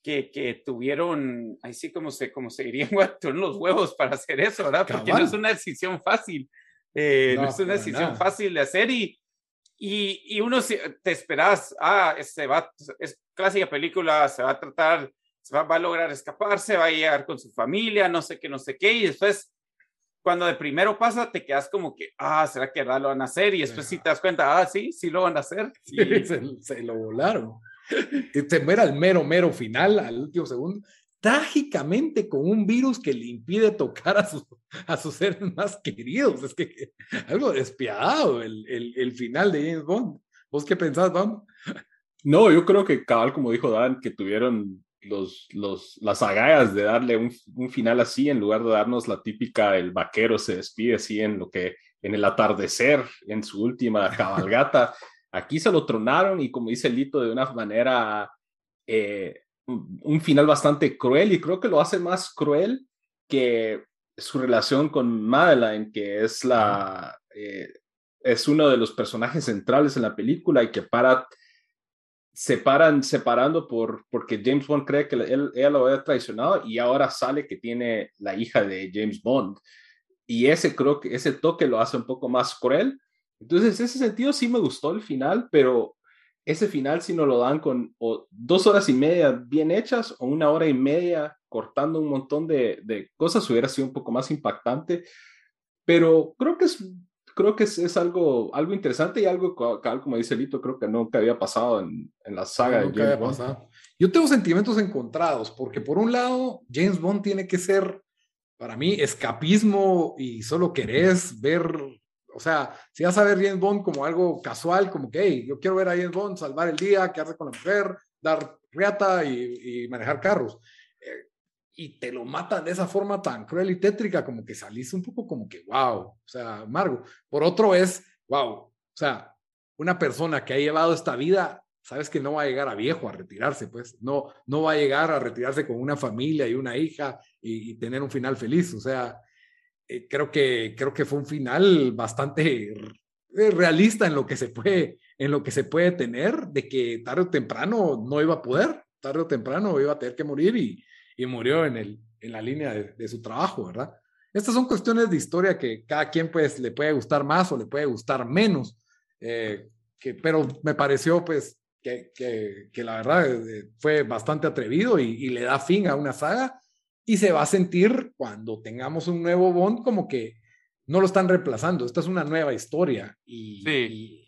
que, tuvieron, ahí sí como se, como se diría, los huevos para hacer eso, ¿verdad? Porque no es una decisión fácil. Eh, no, es una decisión fácil de hacer y, y, y uno te esperas, ah, se va, es clásica película, se va a tratar, se va, va, a lograr escaparse, va a llegar con su familia, no sé qué, no sé qué, y después, cuando de primero pasa, te quedas como que, ah, ¿será que verdad lo van a hacer? Y después si te das cuenta, ah, sí, sí lo van a hacer. Sí, se, se, lo volaron. Y se muera al mero, mero final, al último segundo trágicamente con un virus que le impide tocar a sus, a sus seres más queridos. Es que, algo despiadado el, el, el, final de James Bond. ¿Vos qué pensás, Bond? No, yo creo que cabal, como dijo Dan, que tuvieron los, los, las agallas de darle un, un, final así en lugar de darnos la típica, el vaquero se despide así en lo que, en el atardecer, en su última cabalgata. Aquí se lo tronaron y como dice Lito, de una manera eh, un final bastante cruel y creo que lo hace más cruel que su relación con Madeline, que es la eh, es uno de los personajes centrales en la película y que para separan separando por porque James Bond cree que él, lo había traicionado y ahora sale que tiene la hija de James Bond y ese creo que ese toque lo hace un poco más cruel entonces en ese sentido sí me gustó el final pero ese final si no lo dan con dos horas y media bien hechas o una hora y media cortando un montón de, de cosas hubiera sido un poco más impactante. Pero creo que es, creo que es, es algo, algo interesante y algo, como dice Lito, creo que nunca había pasado en, en la saga de James Bond. Yo tengo sentimientos encontrados porque por un lado James Bond tiene que ser para mí escapismo y solo querés ver o sea, si vas a ver James Bond como algo casual, como que, hey, yo quiero ver a James Bond salvar el día, quedarse con la mujer, dar riata y, manejar carros. Eh, y te lo matan de esa forma tan cruel y tétrica, como que salís un poco como que, wow, o sea, amargo. Por otro es, wow, o sea, una persona que ha llevado esta vida, sabes que no va a llegar a viejo a retirarse, pues, no, no va a llegar a retirarse con una familia y una hija y, tener un final feliz, o sea, eh, creo, que, creo que fue un final bastante realista en lo que se puede, en lo que se puede tener, de que tarde o temprano no iba a poder, tarde o temprano iba a tener que morir y, y murió en, el, en la línea de, su trabajo, ¿verdad? Estas son cuestiones de historia que cada quien pues le puede gustar más o le puede gustar menos, eh, que, pero me pareció pues que, que, que la verdad fue bastante atrevido y, y, le da fin a una saga y se va a sentir cuando tengamos un nuevo Bond como que no lo están reemplazando, esta es una nueva historia y,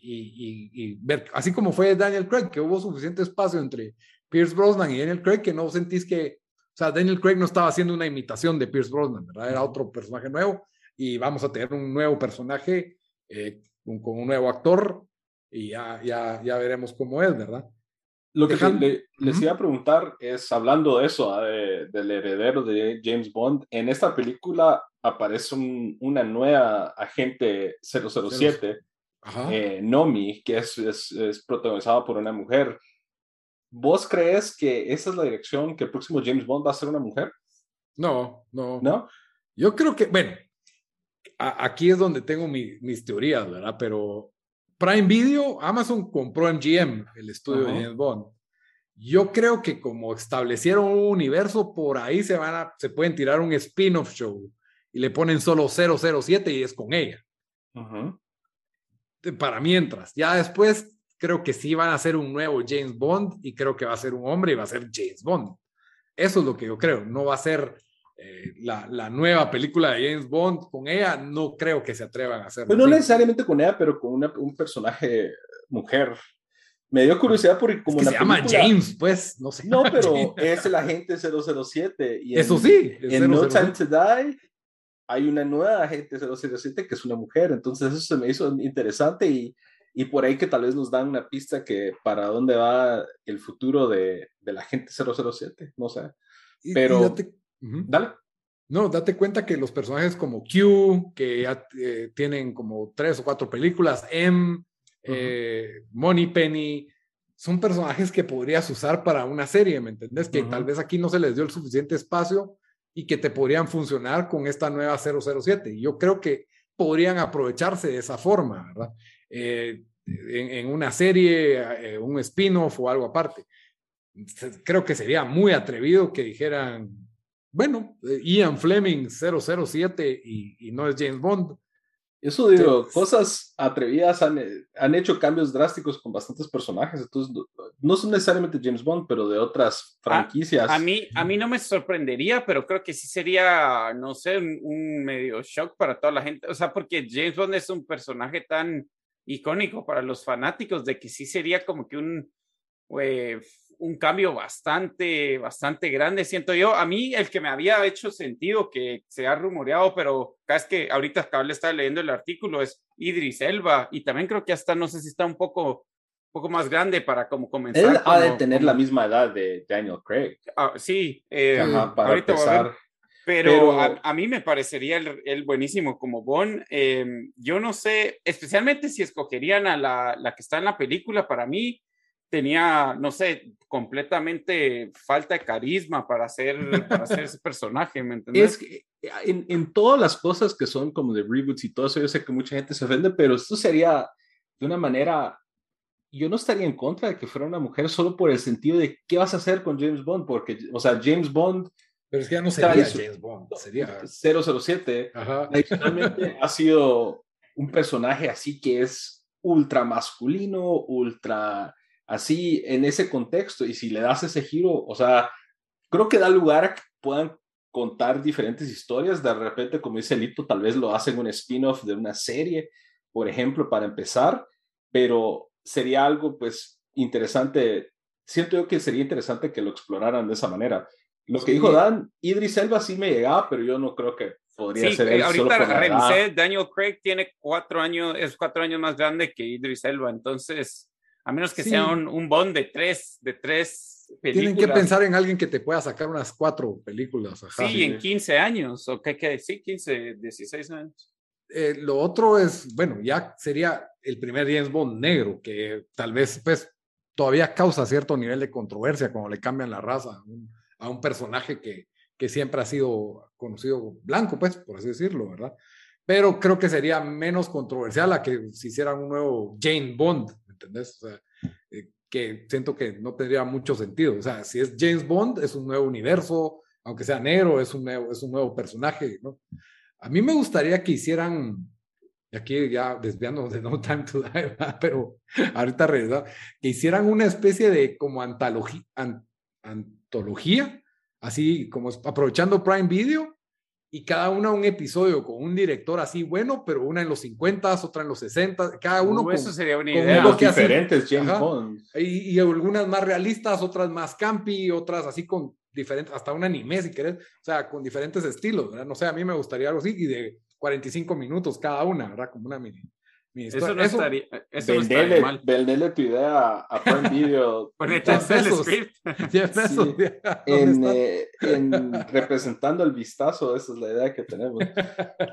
y, ver, así como fue Daniel Craig, que hubo suficiente espacio entre Pierce Brosnan y Daniel Craig que no sentís que, o sea, Daniel Craig no estaba haciendo una imitación de Pierce Brosnan, ¿verdad? Era otro personaje nuevo y vamos a tener un nuevo personaje eh, con, un nuevo actor y ya, ya, ya veremos cómo es, ¿verdad? Lo que les iba a preguntar es, hablando de eso, ah, del heredero de James Bond, en esta película aparece una nueva agente 007, eh, Nomi, que es, es, protagonizada por una mujer. ¿Vos crees que esa es la dirección que el próximo James Bond va a ser una mujer? No, no. ¿No? Yo creo que, bueno, aquí es donde tengo mis teorías, ¿verdad? Pero Prime Video, Amazon compró MGM, el estudio de James Bond. Yo creo que como establecieron un universo, por ahí se van a, se pueden tirar un spin-off show y le ponen solo 007 y es con ella. Para mientras, ya después creo que sí van a hacer un nuevo James Bond y creo que va a ser un hombre y va a ser James Bond. Eso es lo que yo creo. No va a ser eh, la, la, nueva película de James Bond con ella, no creo que se atrevan a hacerlo. Pues no necesariamente con ella, pero con una, un personaje mujer. Me dio curiosidad porque como se llama James, pues, no sé. No, pero es el agente 007. Y Eso sí. En No Time to Die hay una nueva agente 007 que es una mujer, entonces eso se me hizo interesante y, y por ahí que tal vez nos dan una pista que para dónde va el futuro de, de la agente 007, no sé. Pero... Dale. No, date cuenta que los personajes como Q, que ya eh, tienen como tres o cuatro películas, M, eh, Money Penny, son personajes que podrías usar para una serie, ¿me entendés? Que tal vez aquí no se les dio el suficiente espacio y que te podrían funcionar con esta nueva 007. Y yo creo que podrían aprovecharse de esa forma, ¿verdad? Eh, en, una serie, un spin-off o algo aparte. Creo que sería muy atrevido que dijeran, bueno, eh, Ian Fleming 007 y, y no es James Bond. Eso digo, cosas atrevidas han, han, hecho cambios drásticos con bastantes personajes, entonces no son necesariamente James Bond, pero de otras franquicias. A, mí, a mí no me sorprendería, pero creo que sí sería, no sé, un, medio shock para toda la gente, o sea, porque James Bond es un personaje tan icónico para los fanáticos de que sí sería como que un, pues, un cambio bastante, bastante grande, siento yo. A mí el que me había hecho sentido, que se ha rumoreado, pero vez que ahorita acabo de estar leyendo el artículo, es Idris Elba, y también creo que hasta no sé si está un poco, poco más grande para como comenzar. Él ha de tener la misma edad de Daniel Craig. Ah, sí, eh, para ahorita empezar. Pero, A, mí me parecería el, buenísimo como Bond. Em, yo no sé, especialmente si escogerían a la, la, que está en la película, para mí tenía, no sé, completamente falta de carisma para hacer, para hacer ese personaje, ¿me entiendes? Es que eh, en, en, todas las cosas que son como de reboots y todo eso, yo sé que mucha gente se ofende, pero esto sería de una manera, yo no estaría en contra de que fuera una mujer solo por el sentido de qué vas a hacer con James Bond, porque, o sea, James Bond... Pero es que ya no sería James Bond, sería 007. Adicionalmente ha sido un personaje así que es ultra masculino, ultra así en ese contexto y si le das ese giro, o sea, creo que da lugar a que puedan contar diferentes historias, de repente, como dice Lito, tal vez lo hacen un spin-off de una serie, por ejemplo, para empezar, pero sería algo pues interesante, siento yo que sería interesante que lo exploraran de esa manera. Lo que dijo Dan, Idris Elba sí me llegaba, pero yo no creo que podría ser él ahorita solo revisé, Daniel Craig tiene cuatro años, es cuatro años más grande que Idris Elba, entonces a menos que sea un, un, bond de tres, de tres películas. Tienen que pensar en alguien que te pueda sacar unas cuatro películas. Sí, en 15 años, o qué, qué, sí, 15, 16 años. Eh, lo otro es, bueno, ya sería el primer James Bond negro, que tal vez, pues, todavía causa cierto nivel de controversia cuando le cambian la raza a un, a un personaje que, que siempre ha sido conocido blanco, pues, por así decirlo, ¿verdad? Pero creo que sería menos controversial a que se hiciera un nuevo Jane Bond, ¿entendés? O sea, eh, que siento que no tendría mucho sentido. O sea, si es James Bond, es un nuevo universo, aunque sea negro, es un nuevo, es un nuevo personaje, ¿no? A mí me gustaría que hicieran, aquí ya desviando de No Time to Die, pero ahorita realidad, que hicieran una especie de como antología, antología, así como aprovechando Prime Video, y cada una un episodio con un director así bueno, pero una en los 50, otra en los 60, cada uno uh, con, eso sería una idea. diferentes James Bond. Y, y, algunas más realistas, otras más campi, otras así con diferentes, hasta un anime si querés, o sea, con diferentes estilos, ¿verdad? No sé, a mí me gustaría algo así y de 45 minutos cada una, ¿verdad? Como una mini. Eso no estaría, eso venderle, no mal. Venderle tu idea a Prime Video. Ponete el script. pesos. Sí. En, eh, en, representando el vistazo, esa es la idea que tenemos.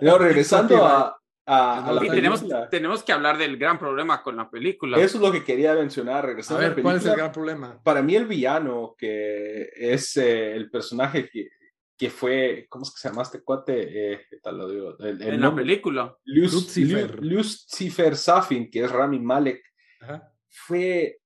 No, regresando a, a, a la tenemos, tenemos, que hablar del gran problema con la película. Eso es lo que quería mencionar. Regresando a ver, ¿cuál es el gran problema? Para mí el villano, que es eh, el personaje que que fue, ¿cómo es que se llama este cuate? Eh, tal lo digo? en la película. Lucifer. Lucifer Safin, que es Rami Malek, fue,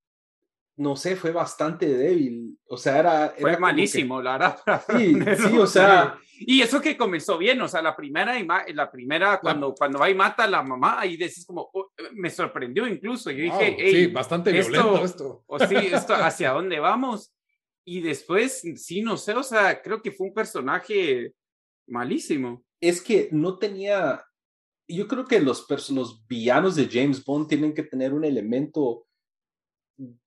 no sé, fue bastante débil. O sea, era... Fue malísimo, la verdad. Sí, sí, o sea... Y eso que comenzó bien, o sea, la primera, la primera cuando, cuando va y mata a la mamá, ahí decís como, oh, me sorprendió incluso. Yo dije, sí, bastante violento esto. O sí, esto, ¿hacia dónde vamos? Y después, sí, no sé, o sea, creo que fue un personaje malísimo. Es que no tenía, yo creo que los, los villanos de James Bond tienen que tener un elemento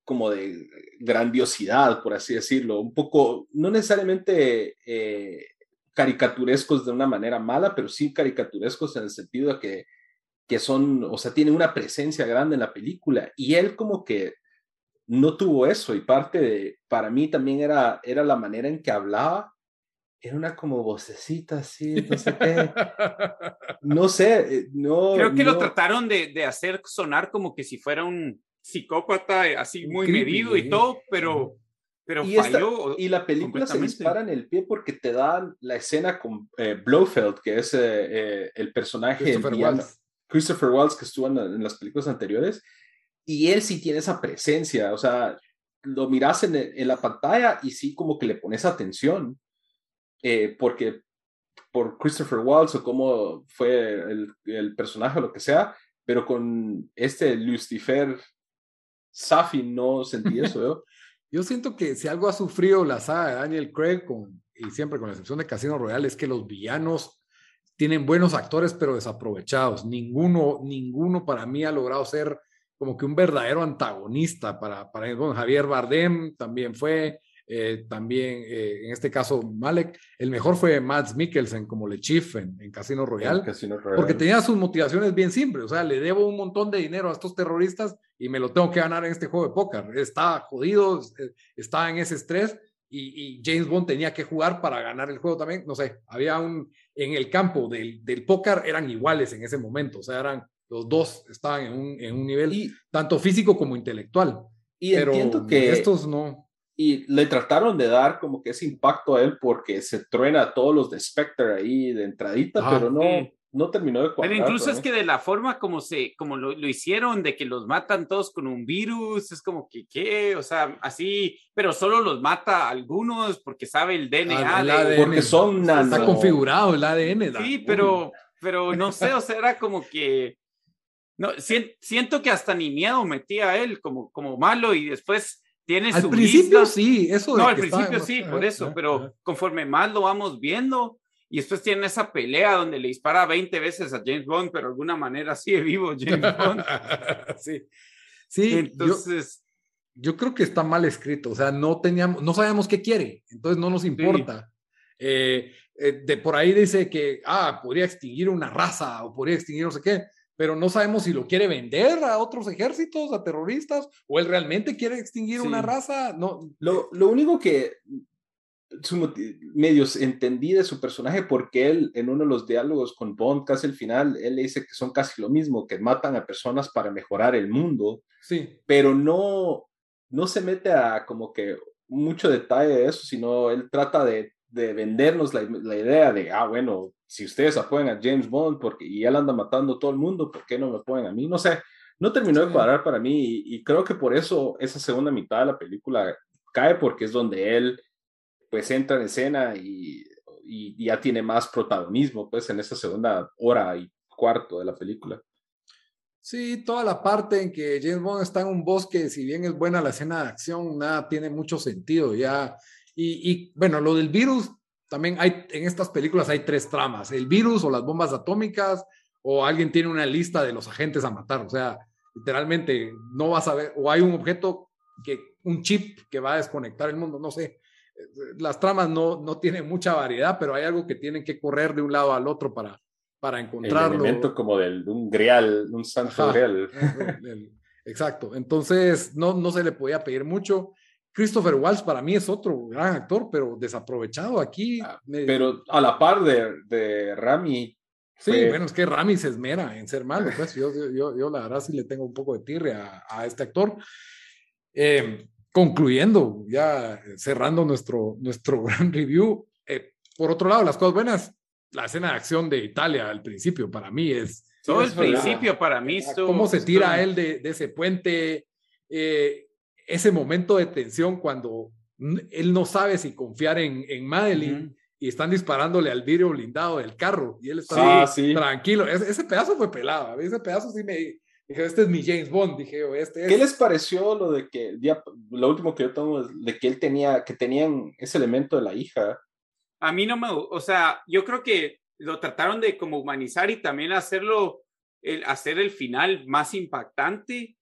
como de grandiosidad, por así decirlo, un poco, no necesariamente eh, caricaturescos de una manera mala, pero sí caricaturescos en el sentido de que, que son, o sea, tienen una presencia grande en la película. Y él como que no tuvo eso y parte de, para mí también era, era la manera en que hablaba. Era una como vocecita así, no sé qué. No sé, eh, no. Creo que lo trataron de, de, hacer sonar como que si fuera un psicópata eh, así muy medido y todo, pero, pero y falló. y la película se dispara en el pie porque te dan la escena con eh, Blofeld, que es el personaje Christopher Waltz. Christopher Waltz que estuvo en las películas anteriores y él sí tiene esa presencia, o sea, lo miras en, en la pantalla y sí como que le pones atención, eh, porque por Christopher Waltz o cómo fue el, el, personaje o lo que sea, pero con este Lucifer Safi no sentí eso. yo Yo siento que si algo ha sufrido la saga de Daniel Craig, y siempre con la excepción de Casino Royale, es que los villanos tienen buenos actores pero desaprovechados. Ninguno, ninguno para mí ha logrado ser como que un verdadero antagonista para, para bueno, Javier Bardem también fue, eh, también eh, en este caso Malek, el mejor fue Mads Mikkelsen como Le Chief en, Casino Royale, porque tenía sus motivaciones bien simples, o sea, le debo un montón de dinero a estos terroristas y me lo tengo que ganar en este juego de póker, está jodido, está en ese estrés y, James Bond tenía que jugar para ganar el juego también, no sé, había un, en el campo del, del póker eran iguales en ese momento, o sea, eran los dos estaban en un, en un nivel tanto físico como intelectual. Y entiendo que estos no. Y le trataron de dar como que ese impacto a él porque se truena todos los de Spectre ahí de entradita, pero no, no terminó de cuadrar. Pero incluso es que de la forma como se, como lo, lo, hicieron, de que los matan todos con un virus, es como que, ¿qué? O sea, así, pero solo los mata algunos porque sabe el DNA. de, porque son Está configurado el ADN. Sí, pero, pero no sé, o sea, era como que no, siento que hasta ni miedo metía a él como, como malo y después tiene al principio sí, eso. no, al principio sí, por eso, pero conforme más lo vamos viendo y después tiene esa pelea donde le dispara 20 veces a James Bond, pero de alguna manera sigue vivo James Bond. sí, sí, entonces... Yo, creo que está mal escrito, o sea, no teníamos, no sabemos qué quiere, entonces no nos importa. Eh, eh, de por ahí dice que, ah, podría extinguir una raza o podría extinguir no sé qué pero no sabemos si lo quiere vender a otros ejércitos, a terroristas, o él realmente quiere extinguir una raza. No. Lo, lo único que su, medios entendí de su personaje, porque él en uno de los diálogos con Bond, casi al final, él le dice que son casi lo mismo, que matan a personas para mejorar el mundo, sí. pero no, no se mete a como que mucho detalle de eso, sino él trata de, de vendernos la, la idea de, ah, bueno, si ustedes apoyan a James Bond porque, y él anda matando a todo el mundo, ¿por qué no me apoyan a mí? No sé, no terminó de cuadrar para mí y, creo que por eso esa segunda mitad de la película cae porque es donde él pues entra en escena y, y, ya tiene más protagonismo pues en esa segunda hora y cuarto de la película. Sí, toda la parte en que James Bond está en un bosque, si bien es buena la escena de acción, nada tiene mucho sentido ya. Y, y bueno, lo del virus también hay, en estas películas hay tres tramas, el virus o las bombas atómicas, o alguien tiene una lista de los agentes a matar, o sea, literalmente no vas a ver, o hay un objeto, que, un chip que va a desconectar el mundo, no sé. Las tramas no, no tienen mucha variedad, pero hay algo que tienen que correr de un lado al otro para, para encontrarlo. El elemento como de un grial, un santo grial. exacto. Entonces, no, no se le podía pedir mucho. Christopher Waltz para mí es otro gran actor, pero desaprovechado aquí. Ah, pero a la par de, de Rami. Sí, bueno, es que Rami se esmera en ser malo, pues yo, yo, yo, la verdad sí le tengo un poco de tirre a, a este actor. Eh, concluyendo, ya cerrando nuestro, nuestro gran review, eh, por otro lado, las cosas buenas, la escena de acción de Italia al principio para mí es... Todo el principio para mí. ¿Cómo se tira él de, de ese puente? Eh, ese momento de tensión cuando él no sabe si confiar en, en Madeline y están disparándole al vidrio blindado del carro y él está tranquilo. Ese, pedazo fue pelado, ese pedazo sí me dije, este es mi James Bond, dije este ¿Qué les pareció lo de que, ya, lo último que yo tengo, de que él tenía, que tenían ese elemento de la hija? A mí no me, o sea, yo creo que lo trataron de como humanizar y también hacerlo, el, hacer el final más impactante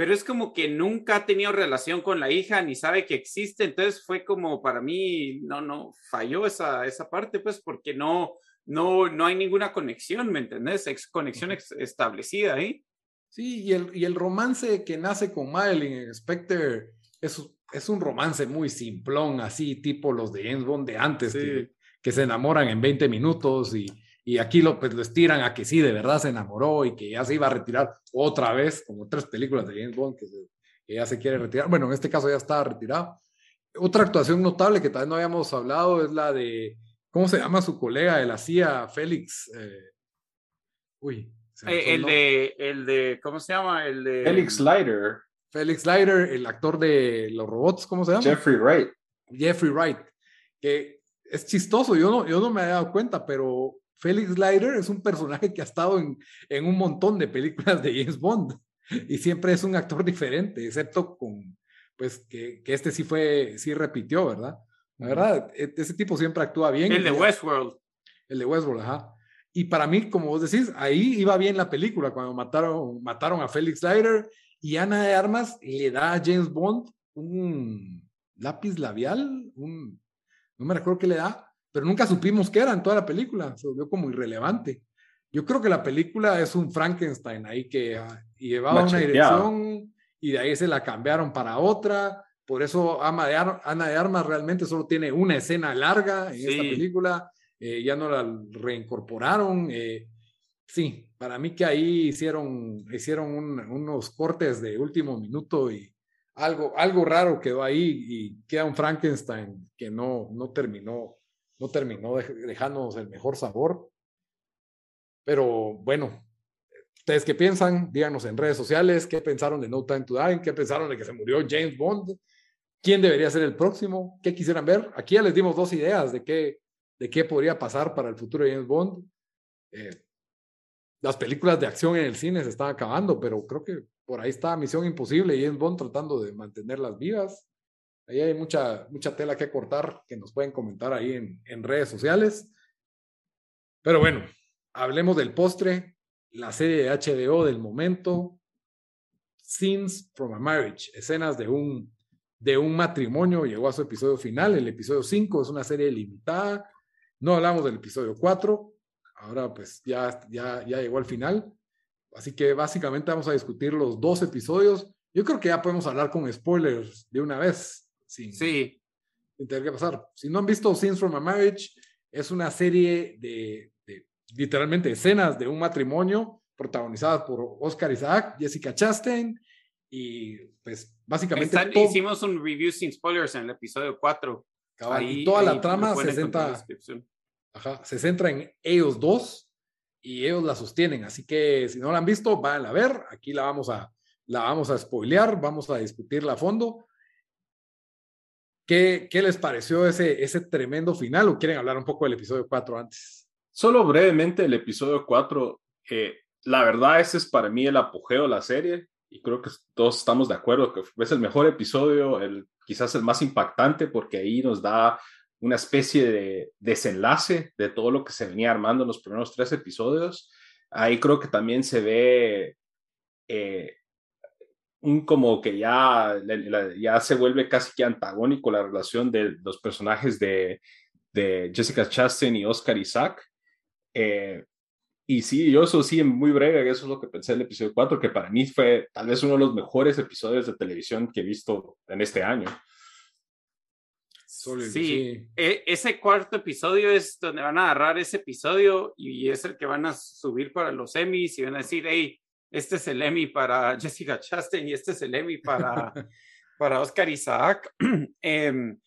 pero es como que nunca ha tenido relación con la hija ni sabe que existe, entonces fue como para mí, no, no, falló esa, esa parte, pues porque no, no, no hay ninguna conexión, ¿me entendés? Ex conexión establecida ahí. Sí, y el, y el romance que nace con Madeline Specter es, es un romance muy simplón, así tipo los de James Bond de antes, que, que se enamoran en 20 minutos y, y aquí lo, pues, lo estiran a que sí, de verdad se enamoró y que ya se iba a retirar otra vez, como tres películas de James Bond que, ya se quiere retirar. Bueno, en este caso ya está retirado. Otra actuación notable que también no habíamos hablado es la de, ¿cómo se llama su colega de la CIA, Félix? Eh, uy. Eh, el, de, el de, ¿cómo se llama? El de... Félix Leiter. Félix Leiter, el actor de los robots, ¿cómo se llama? Jeffrey Wright. Jeffrey Wright, que es chistoso, yo no, yo no me había dado cuenta, pero Felix Leiter es un personaje que ha estado en, en, un montón de películas de James Bond y siempre es un actor diferente, excepto con, pues, que, que este sí fue, sí repitió, ¿verdad? La verdad, e, ese tipo siempre actúa bien. El de Westworld. El de Westworld, ajá. Y para mí, como vos decís, ahí iba bien la película cuando mataron, mataron a Felix Leiter y Ana de Armas le da a James Bond un lápiz labial, un, no me recuerdo qué le da, pero nunca supimos qué era en toda la película, se volvió como irrelevante. Yo creo que la película es un Frankenstein ahí que ah, llevaba una dirección y de ahí se la cambiaron para otra. Por eso Ana de, Armas realmente solo tiene una escena larga en esta película. Eh, ya no la reincorporaron. Eh, sí, para mí que ahí hicieron, hicieron unos cortes de último minuto y algo, algo raro quedó ahí y queda un Frankenstein que no, no terminó no terminó dejándonos el mejor sabor. Pero bueno, ¿ustedes qué piensan? Díganos en redes sociales, ¿qué pensaron de No Time to Die? ¿Qué pensaron de que se murió James Bond? ¿Quién debería ser el próximo? ¿Qué quisieran ver? Aquí ya les dimos dos ideas de qué, de qué podría pasar para el futuro de James Bond. Eh, las películas de acción en el cine se están acabando, pero creo que por ahí está Misión Imposible y James Bond tratando de mantenerlas vivas. Ahí hay mucha, mucha tela que cortar que nos pueden comentar ahí en, en redes sociales. Pero bueno, hablemos del postre, la serie de HBO del momento, Scenes from a Marriage, escenas de un, de un matrimonio, llegó a su episodio final, el episodio 5 es una serie limitada, no hablamos del episodio 4, ahora pues ya, ya, ya llegó al final, así que básicamente vamos a discutir los dos episodios, yo creo que ya podemos hablar con spoilers de una vez sin, sí. tener que pasar. Si no han visto Scenes from a Marriage, es una serie de, literalmente escenas de un matrimonio protagonizadas por Oscar Isaac, Jessica Chastain y pues básicamente hicimos un review sin spoilers en el episodio 4. y toda la trama se centra, se centra en ellos dos y ellos la sostienen. Así que si no la han visto, van a ver. Aquí la vamos a, la vamos a spoilear, vamos a discutirla a fondo. ¿Qué, ¿Qué, les pareció ese, ese tremendo final o quieren hablar un poco del episodio 4 antes? Solo brevemente el episodio 4. Eh, la verdad, ese es para mí el apogeo de la serie y creo que todos estamos de acuerdo que es el mejor episodio, el, quizás el más impactante porque ahí nos da una especie de desenlace de todo lo que se venía armando en los primeros tres episodios. Ahí creo que también se ve eh, un como que ya, ya se vuelve casi que antagónico la relación de los personajes de, de Jessica Chastain y Oscar Isaac. Eh, y sí, yo eso sí, muy breve, eso es lo que pensé del episodio 4, que para mí fue tal vez uno de los mejores episodios de televisión que he visto en este año. Sí, e, ese cuarto episodio es donde van a agarrar ese episodio y es el que van a subir para los Emmys y van a decir, hey, este es el Emmy para Jessica Chastain y este es el Emmy para, para Oscar Isaac. Em,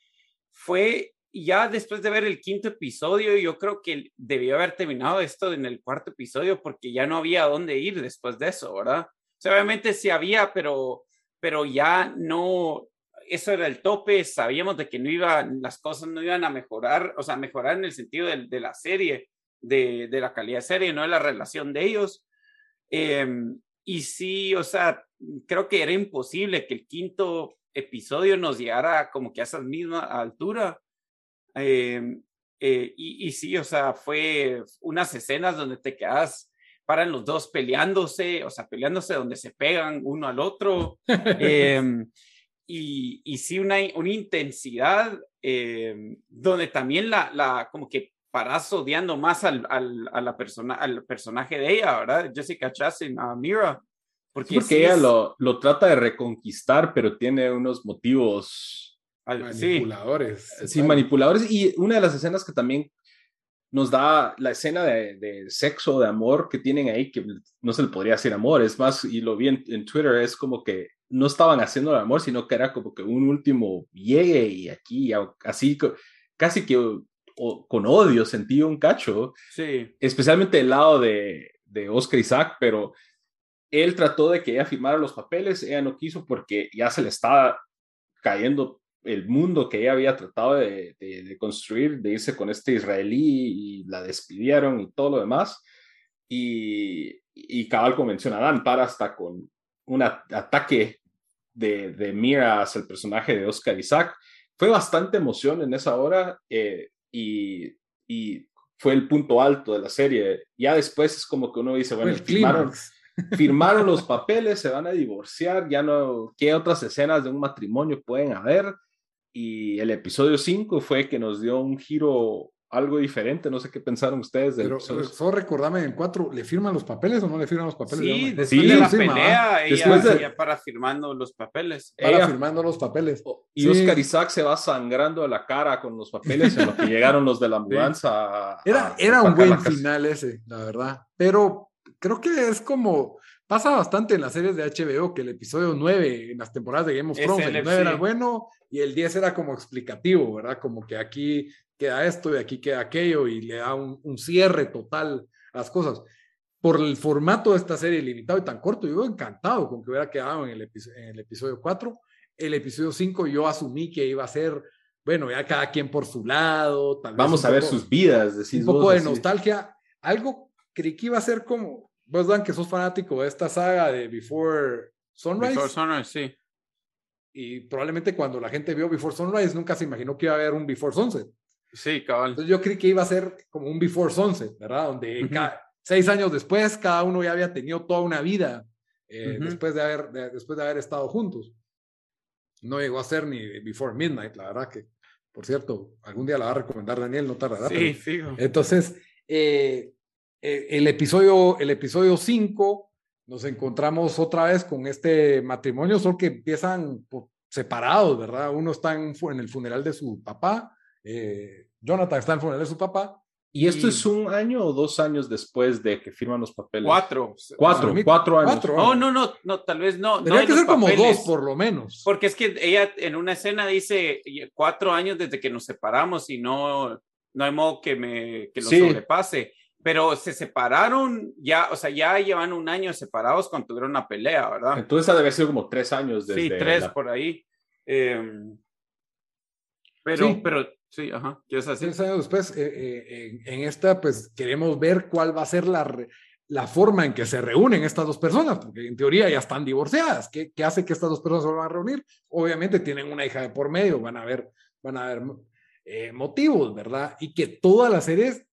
fue ya después de ver el quinto episodio, yo creo que debió haber terminado esto en el cuarto episodio porque ya no había dónde ir después de eso, ¿verdad? obviamente sí había, pero, pero ya no, eso era el tope, sabíamos de que no iban, las cosas no iban a mejorar, o sea, mejorar en el sentido de, de la serie, de, de, la calidad de serie, no de la relación de ellos. Em, y sí, o sea, creo que era imposible que el quinto episodio nos llegara como que a esa misma altura. Em, eh, y, y, sí, o sea, fue unas escenas donde te quedas paran los dos peleándose, o sea, peleándose donde se pegan uno al otro. Em, y, y, sí, una, una intensidad donde también la, la, como que paras odiando más al, al, a la persona, al personaje de ella, ¿verdad? Jessica Chastain, a Mira. Porque, ella lo, lo, trata de reconquistar, pero tiene unos motivos manipuladores. Sí, manipuladores. Y una de las escenas que también nos da la escena de, sexo, de amor que tienen ahí, que no se le podría decir amor, es más, y lo vi en, Twitter, es como que no estaban haciendo el amor, sino que era como que un último llegue y aquí, así, casi que con odio sentí un cacho, sí. especialmente del lado de, de Oscar Isaac, pero él trató de que ella firmara los papeles, ella no quiso porque ya se le estaba cayendo el mundo que ella había tratado de, construir, de irse con este israelí y la despidieron y todo lo demás. Y, y cabal convención Dan para hasta con un ataque de, de Mira hacia el personaje de Oscar Isaac. Fue bastante emoción en esa hora eh, y, y, fue el punto alto de la serie. Ya después es como que uno dice, bueno, firmaron, firmaron los papeles, se van a divorciar, ya no, ¿qué otras escenas de un matrimonio pueden haber? y el episodio 5 fue que nos dio un giro algo diferente, no sé qué pensaron ustedes del Pero solo recordame, en 4, ¿le firman los papeles o no le firman los papeles? Sí, después de la pelea, ella, para firmando los papeles. Para ella, firmando los papeles. Y Oscar Isaac se va sangrando de la cara con los papeles en los que llegaron los de la mudanza. era, era un buen final ese, la verdad. Pero creo que es como Pasa bastante en las series de HBO que el episodio 9 en las temporadas de Game of Thrones, el, 9 era bueno y el 10 era como explicativo, ¿verdad? Como que aquí queda esto y aquí queda aquello y le da un, cierre total a las cosas. Por el formato de esta serie limitado y tan corto, yo encantado con que hubiera quedado en el, en el episodio 4. El episodio 5 yo asumí que iba a ser, bueno, ya cada quien por su lado. Vamos a ver sus vidas, Un poco de nostalgia. Algo creí que iba a ser como Vos, Dan, que sos fanático de esta saga de Before Sunrise. Before Sunrise, sí. Y probablemente cuando la gente vio Before Sunrise nunca se imaginó que iba a haber un Before Sunset. Sí, cabal. Entonces yo creí que iba a ser como un Before Sunset, ¿verdad? Donde seis años después cada uno ya había tenido toda una vida eh, después, de haber, después de haber estado juntos. No llegó a ser ni Before Midnight, la verdad que, por cierto, algún día la va a recomendar Daniel, no tardará. Sí, fijo. Entonces, eh, eh, el episodio el episodio 5 nos encontramos otra vez con este matrimonio, solo que empiezan separados, ¿verdad? Uno está en, el funeral de su papá, eh, Jonathan está en el funeral de su papá. ¿Y esto es un año o dos años después de que firman los papeles? Cuatro. Cuatro, cuatro años. Oh, no, no, no, tal vez no. Tendría que ser como dos por lo menos. Porque es que ella en una escena dice cuatro años desde que nos separamos y no, no hay modo que me que lo sobrepase pero se separaron ya, o sea, ya llevan un año separados cuando tuvieron una pelea, ¿verdad? Entonces ha de haber sido como tres años desde Sí, tres por ahí. Em, pero, sí. pero, sí, ajá, ¿quieres decir? Tres años después, eh, eh, en, esta, pues queremos ver cuál va a ser la, la forma en que se reúnen estas dos personas, porque en teoría ya están divorciadas. ¿Qué, qué hace que estas dos personas se van a reunir? Obviamente tienen una hija de por medio, van a ver, van a ver eh, motivos, ¿verdad? Y que todas las series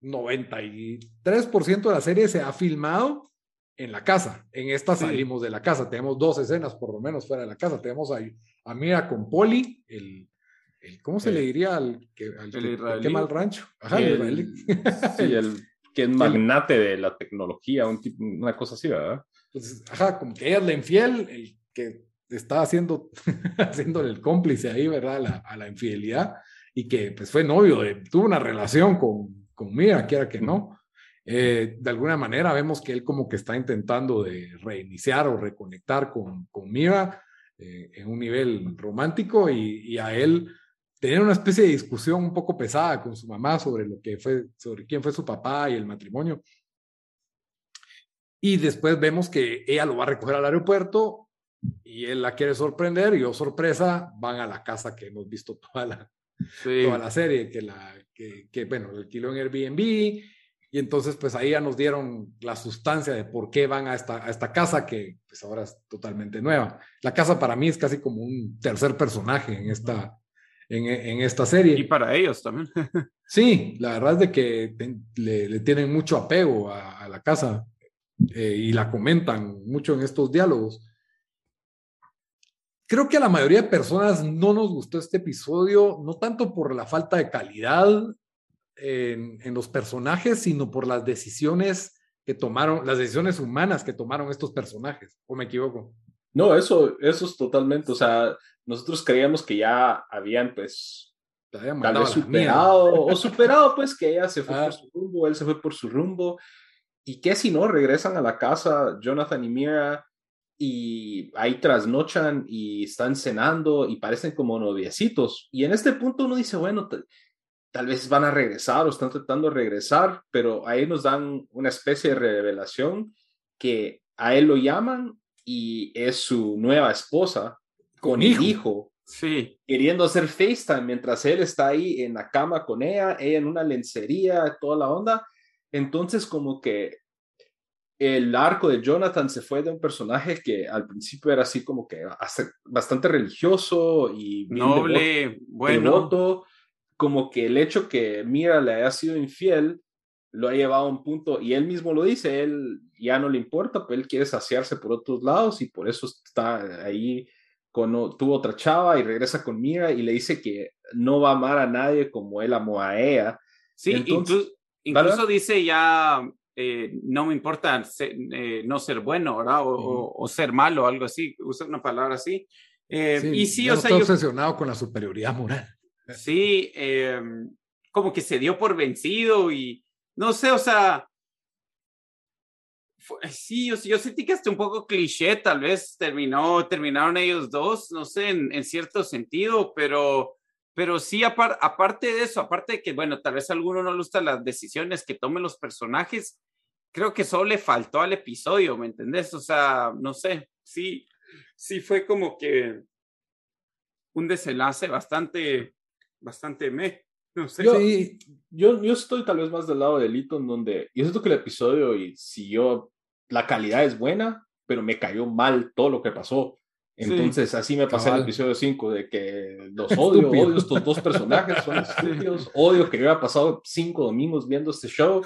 93% de la serie se ha filmado en la casa. En esta salimos de la casa. Tenemos dos escenas por lo menos fuera de la casa. Tenemos a, a Mira con Poli, el, ¿cómo se le diría al que, al que quema el rancho? Ajá, el, Sí, el que es magnate de la tecnología, un tipo, una cosa así, ¿verdad? Entonces, ajá, como que ella es la infiel, el que está haciendo, haciendo el cómplice ahí, ¿verdad? A la, a la infidelidad y que pues fue novio, de, tuvo una relación con, con Mira, quiera que no. Eh, de alguna manera vemos que él como que está intentando de reiniciar o reconectar con, con Mira eh, en un nivel romántico y, a él tener una especie de discusión un poco pesada con su mamá sobre lo que fue, sobre quién fue su papá y el matrimonio. Y después vemos que ella lo va a recoger al aeropuerto y él la quiere sorprender y, oh sorpresa, van a la casa que hemos visto toda la, toda la serie, que, la, que, que, bueno, alquiló en Airbnb, y entonces pues ahí ya nos dieron la sustancia de por qué van a esta, a esta casa que pues ahora es totalmente nueva. La casa para mí es casi como un tercer personaje en esta, en, en esta serie. Y para ellos también. sí, la verdad es de que le, le, tienen mucho apego a, a la casa. eh, y la comentan mucho en estos diálogos. Creo que a la mayoría de personas no nos gustó este episodio, no tanto por la falta de calidad en, en los personajes, sino por las decisiones que tomaron, las decisiones humanas que tomaron estos personajes, ¿o me equivoco? No, eso, eso es totalmente, o sea, nosotros creíamos que ya habían, pues, tal vez superado, o superado, pues, que ella se fue por su rumbo, él se fue por su rumbo, y que si no, regresan a la casa, Jonathan y Mira, y ahí trasnochan y están cenando y parecen como noviecitos. Y en este punto uno dice, bueno, tal vez van a regresar o están tratando de regresar, pero ahí nos dan una especie de revelación que a él lo llaman y es su nueva esposa con, hijo. hijo. Sí. Queriendo hacer FaceTime mientras él está ahí en la cama con ella, ella en una lencería, toda la onda. Entonces, como que el arco de Jonathan se fue de un personaje que al principio era así como que bastante religioso y noble, bueno como que el hecho que Mira le haya sido infiel lo ha llevado a un punto, y él mismo lo dice, él ya no le importa, pero él quiere saciarse por otros lados y por eso está ahí con tuvo otra chava y regresa con Mira y le dice que no va a amar a nadie como él amó a ella. Sí, incluso, dice ya, eh, no me importa eh, no ser bueno, ¿verdad? O, ser malo, algo así, usa una palabra así. Eh, y sí, o sea, estoy obsesionado con la superioridad moral. Sí, em, como que se dio por vencido y no sé, o sea, sí, yo, yo, sentí que hasta un poco cliché, tal vez terminó, terminaron ellos dos, no sé, en, cierto sentido, pero, pero sí, aparte de eso, aparte de que, bueno, tal vez a alguno no le gustan las decisiones que tomen los personajes, creo que solo le faltó al episodio, ¿me entendés? O sea, no sé, sí, sí fue como que un desenlace bastante bastante me. No sé. Yo, yo, yo, estoy tal vez más del lado de Liton, donde. Y es que el episodio y siguió. La calidad es buena, pero me cayó mal todo lo que pasó. Entonces, así me pasé el episodio 5, de que los odio, odio estos dos personajes, son estúpidos, odio que yo haya pasado cinco domingos viendo este show,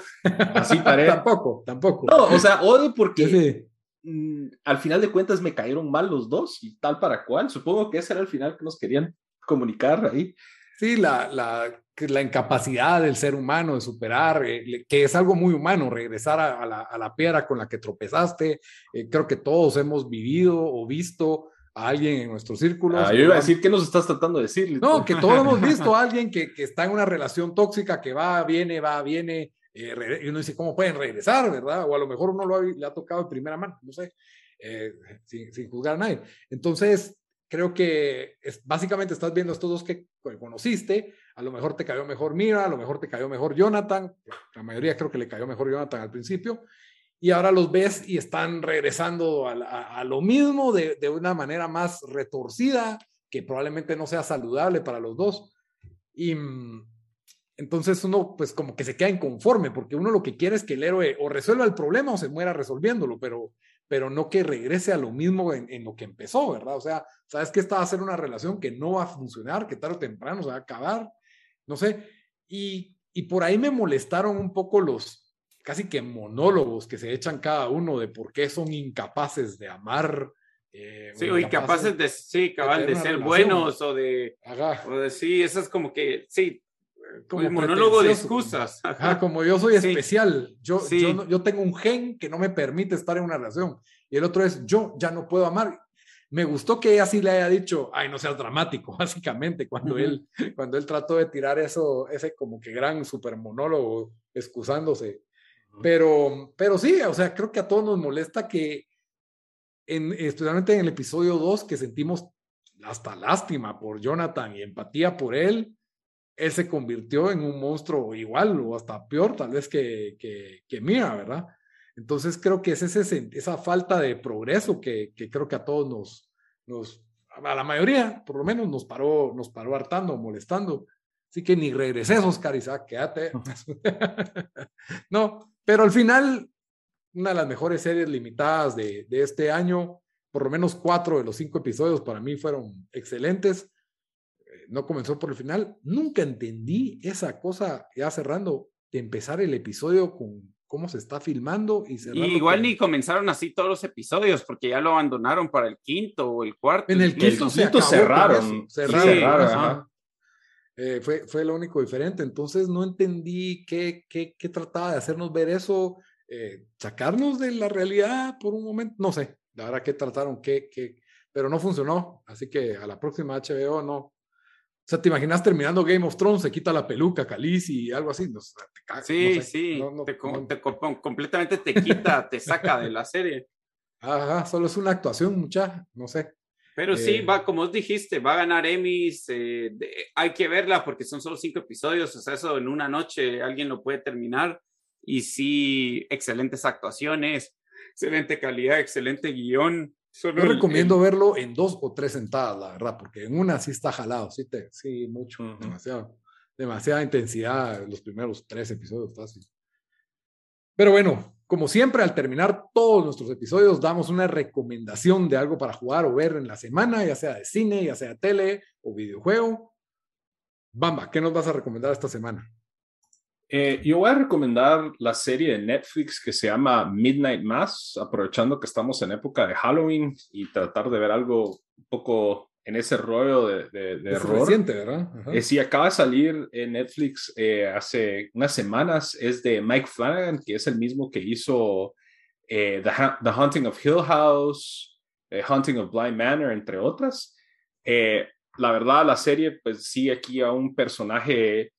así paré. tampoco, tampoco. No, o sea, odio porque mm, al final de cuentas me cayeron mal los dos y tal para cual. Supongo que ese era el final que nos querían comunicar ahí. Sí, la, la, la, incapacidad del ser humano de superar, eh, que es algo muy humano, regresar a, la, a la, piedra con la que tropezaste. Eh, creo que todos hemos vivido o visto a alguien en nuestros círculos. Ah, yo iba a decir, ¿qué nos estás tratando de decir? No, que todos hemos visto a alguien que, que, está en una relación tóxica, que va, viene, va, viene, eh, y uno dice, ¿cómo pueden regresar, verdad? O a lo mejor uno lo ha, le ha tocado de primera mano, no sé, sin, sin juzgar a nadie. Entonces, creo que básicamente estás viendo estos dos que conociste, a lo mejor te cayó mejor Mira, a lo mejor te cayó mejor Jonathan, la mayoría creo que le cayó mejor Jonathan al principio, y ahora los ves y están regresando a, lo mismo de, de, una manera más retorcida, que probablemente no sea saludable para los dos. Y mm, entonces uno pues como que se queda inconforme, porque uno lo que quiere es que el héroe o resuelva el problema o se muera resolviéndolo, pero pero no que regrese a lo mismo en, lo que empezó, ¿verdad? O sea, sabes que esta va a ser una relación que no va a funcionar, que tarde o temprano se va a acabar, no sé. Y, por ahí me molestaron un poco los casi que monólogos que se echan cada uno de por qué son incapaces de amar. Eh, sí, o incapaces de, sí, cabal, de, ser buenos o de, o de, sí, eso es como que, sí, como monólogo de excusas. como yo soy especial, yo, yo, tengo un gen que no me permite estar en una relación. Y el otro es, yo ya no puedo amar. Me gustó que ella sí le haya dicho, ay, no seas dramático, básicamente, cuando, él, cuando él trató de tirar eso, ese como que gran super monólogo, excusándose. Pero, pero sí, o sea, creo que a todos nos molesta que, en, especialmente en el episodio 2, que sentimos hasta lástima por Jonathan y empatía por él, él se convirtió en un monstruo igual o hasta peor tal vez que, que, que Mira, ¿verdad? Entonces creo que es esa falta de progreso que, que, creo que a todos nos, nos, a la mayoría por lo menos nos paró, nos paró hartando, molestando. Así que ni regreses, Oscar Isaac, quédate. no, pero al final, una de las mejores series limitadas de, de este año, por lo menos cuatro de los cinco episodios para mí fueron excelentes no comenzó por el final. Nunca entendí esa cosa, ya cerrando, de empezar el episodio con, cómo se está filmando y igual ni comenzaron así todos los episodios porque ya lo abandonaron para el quinto o el cuarto. En el quinto, cerraron. Cerraron. Eh, fue, fue lo único diferente. Entonces no entendí qué, qué, qué trataba de hacernos ver eso, eh, sacarnos de la realidad por un momento. No sé, la verdad que trataron, que, que, pero no funcionó. Así que a la próxima HBO no, o sea, ¿te imaginas terminando Game of Thrones? Se quita la peluca, Caliz y algo así. No, te sí, sí. te, completamente te quita, te saca de la serie. Ajá, solo es una actuación, mucha, no sé. Pero sí, eh, va, como dijiste, va a ganar Emmys. Eh, hay que verla porque son solo cinco episodios. O sea, eso en una noche alguien lo puede terminar. Y sí, excelentes actuaciones, excelente calidad, excelente guion. Yo recomiendo verlo en dos o tres sentadas, la verdad, porque en una sí está jalado, sí, te, sí mucho, demasiado, demasiada intensidad los primeros tres episodios, fácil. Pero bueno, como siempre, al terminar todos nuestros episodios, damos una recomendación de algo para jugar o ver en la semana, ya sea de cine, ya sea tele o videojuego. Bamba, ¿qué nos vas a recomendar esta semana? Eh, yo voy a recomendar la serie de Netflix que se llama Midnight Mass, aprovechando que estamos en época de Halloween y tratar de ver algo un poco en ese rollo de, de, es Reciente, ¿verdad? Eh, sí, acaba de salir en Netflix eh, hace unas semanas. Es de Mike Flanagan, que es el mismo que hizo The, The, Haunting of Hill House, The Haunting of Blind Manor, entre otras. la verdad, la serie, pues sí, aquí a un personaje eh,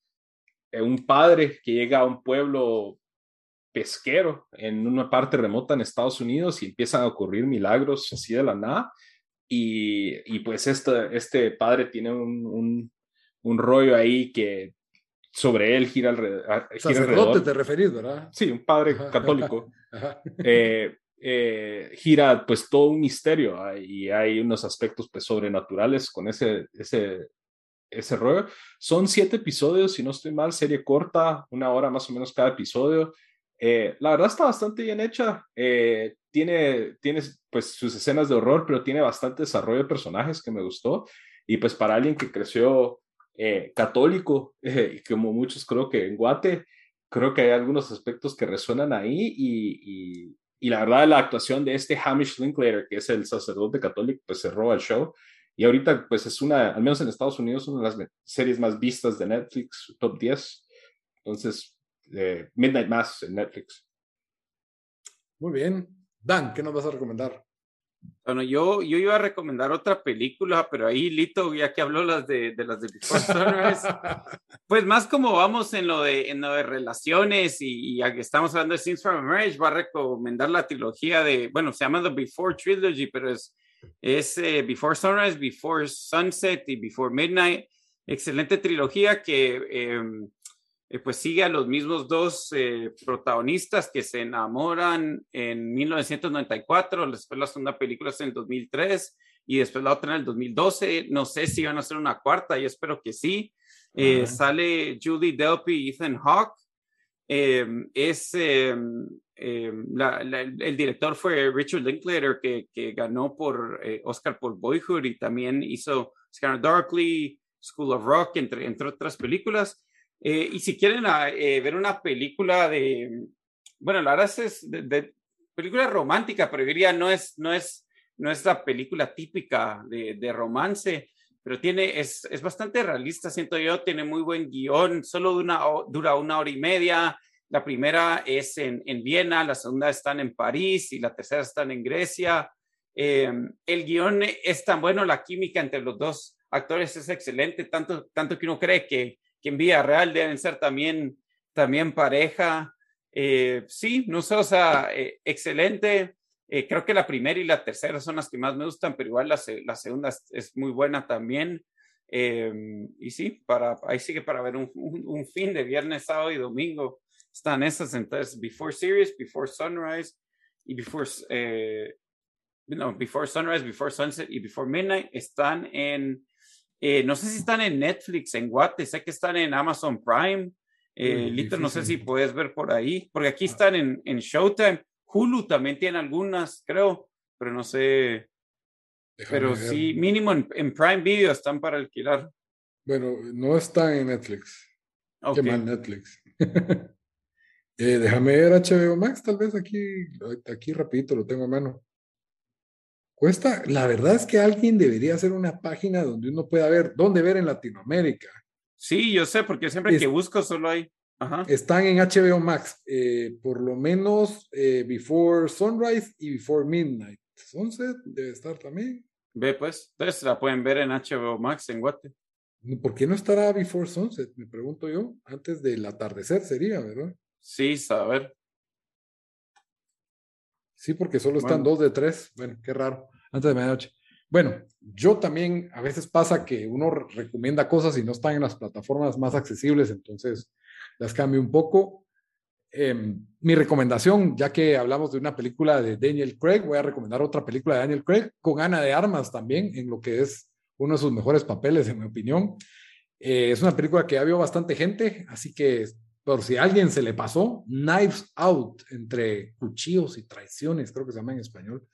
un padre que llega a un pueblo pesquero en una parte remota en Estados Unidos y empiezan a ocurrir milagros así de la nada. Y, y pues este, este padre tiene un, un, un, rollo ahí que sobre él gira, alrededor. Sacerdote te referís, ¿verdad? Sí, un padre católico. Eh, eh, gira pues todo un misterio y hay unos aspectos pues sobrenaturales con ese, ese, ese rollo. Son siete episodios, si no estoy mal, serie corta, una hora más o menos cada episodio. Eh, la verdad está bastante bien hecha. Eh, tiene, tiene pues sus escenas de horror, pero tiene bastante desarrollo de personajes que me gustó. Y pues para alguien que creció eh, católico, y como muchos creo que en Guate, creo que hay algunos aspectos que resuenan ahí y, y, y, la verdad la actuación de este Hamish Linklater, que es el sacerdote católico, pues cerró el show. Y ahorita, pues es una, al menos en Estados Unidos, una de las series más vistas de Netflix, top 10. Entonces, eh, Midnight Mass en Netflix. Muy bien. Dan, ¿qué nos vas a recomendar? Bueno, yo, yo iba a recomendar otra película, pero ahí Lito, ya que habló las de, de las de Before Sunrise, pues más como vamos en lo de, en lo de relaciones y, ya que estamos hablando de Scenes from a Marriage, va a recomendar la trilogía de, bueno, se llama The Before Trilogy, pero es es eh, Before Sunrise, Before Sunset y Before Midnight. Excelente trilogía que em, eh, pues sigue a los mismos dos eh, protagonistas que se enamoran en 1994, después la segunda película es en el 2003 y después la otra en el 2012. No sé si van a hacer una cuarta, yo espero que sí. Sale Judy Delpy y Ethan Hawke. Em, es em, eh, el director fue Richard Linklater, que, que ganó por eh, Oscar por Boyhood y también hizo Scanner Darkly, School of Rock, entre, entre otras películas. Eh, y si quieren ah, ver una película de, bueno, la verdad es de, película romántica, pero diría no es, no es, no es la película típica de, de romance, pero tiene, es, es, bastante realista, siento yo, tiene muy buen guion, solo una, dura una hora y media, la primera es en, en Viena, la segunda están en París y la tercera están en Grecia. Em, el guion es tan bueno, la química entre los dos actores es excelente, tanto, tanto que uno cree que, que en Vía Real deben ser también, también pareja. Eh, sí, no sé, o sea, eh, excelente. Eh, creo que la primera y la tercera son las que más me gustan, pero igual la, la segunda es, muy buena también. Em, y sí, para, ahí sigue para ver un, un, fin de viernes, sábado y domingo están esas, entonces, Before Series, Before Sunrise y Before, eh, no, Before Sunrise, Before Sunset y Before Midnight están en, eh, no sé si están en Netflix, en Guate, sé que están en Amazon Prime. Eh, Lito, no sé si puedes ver por ahí, porque aquí están en, en Showtime. Hulu también tiene algunas, creo, pero no sé. pero sí, mínimo en, en, Prime Video están para alquilar. Bueno, no está en Netflix. Okay. Qué mal Netflix. Eh, déjame ver HBO Max, tal vez aquí, aquí rapidito lo tengo a mano. Cuesta, la verdad es que alguien debería hacer una página donde uno pueda ver dónde ver en Latinoamérica. Sí, yo sé, porque siempre que busco solo hay. Están en HBO Max, eh, por lo menos eh, Before Sunrise y Before Midnight. Sunset debe estar también. Ve, pues, entonces la pueden ver en HBO Max en Guate. ¿Por qué no estará Before Sunset? Me pregunto yo. Antes del atardecer sería, ¿verdad? Sí, saber. Sí, porque solo están dos de tres. Bueno, qué raro. Antes de medianoche. Bueno, yo también a veces pasa que uno recomienda cosas y no están en las plataformas más accesibles, entonces las cambio un poco. Em, mi recomendación, ya que hablamos de una película de Daniel Craig, voy a recomendar otra película de Daniel Craig con Ana de Armas también, en lo que es uno de sus mejores papeles, en mi opinión. Eh, es una película que ya vio bastante gente, así que por si a alguien se le pasó, Knives Out, entre cuchillos y traiciones, creo que se llama en español,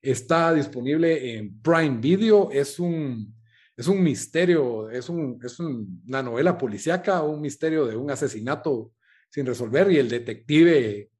está disponible en Prime Video. Es un, es un misterio, es, un, es una novela policíaca, un misterio de un asesinato sin resolver y el detective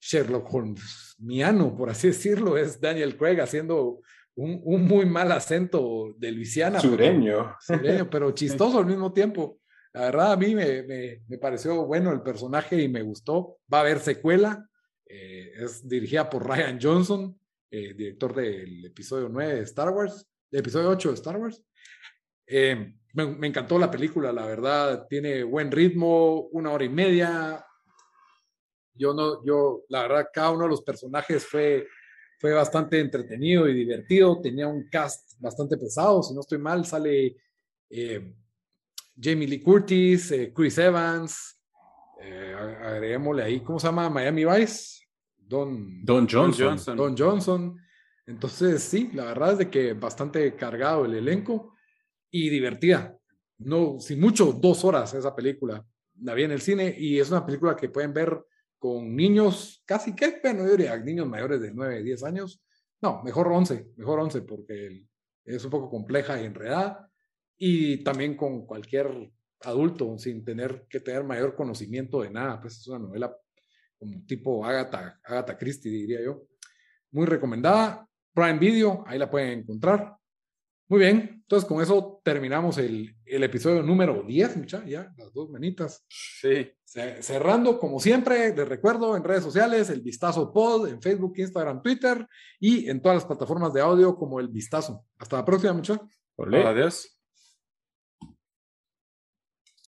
Sherlock Holmesiano, por así decirlo, es Daniel Craig haciendo un, un muy mal acento de Luisiana. Sureño. Sureño, pero chistoso al mismo tiempo. La verdad, a mí me, me, me, pareció bueno el personaje y me gustó. Va a haber secuela. Eh, es dirigida por Ryan Johnson, eh, director del episodio 9 de Star Wars, del episodio 8 de Star Wars. Eh, me, encantó la película, la verdad, tiene buen ritmo, una hora y media. Yo no, yo, la verdad, cada uno de los personajes fue, fue bastante entretenido y divertido. Tenía un cast bastante pesado, si no estoy mal, sale Jamie Lee Curtis, eh, Chris Evans, agreguémosle ahí, ¿cómo se llama? Miami Vice, Don, Don Johnson. Don Johnson. Entonces, sí, la verdad es de que bastante cargado el elenco y divertida. No, sin mucho, dos horas esa película. La vi en el cine y es una película que pueden ver con niños, casi que, bueno, yo diría niños mayores de 9, 10 años. No, mejor 11, mejor 11 porque es un poco compleja y enredada. Y también con cualquier adulto sin tener que tener mayor conocimiento de nada. Pues es una novela como tipo Agatha, Agatha Christie, diría yo. Muy recomendada. Prime Video, ahí la pueden encontrar. Muy bien, entonces con eso terminamos el, el episodio número 10, mucha, ya, las dos manitas. Sí. Cerrando, como siempre, les recuerdo en redes sociales, el Vistazo Pod, en Facebook, Instagram, Twitter y en todas las plataformas de audio como el Vistazo. Hasta la próxima, mucha. Adiós.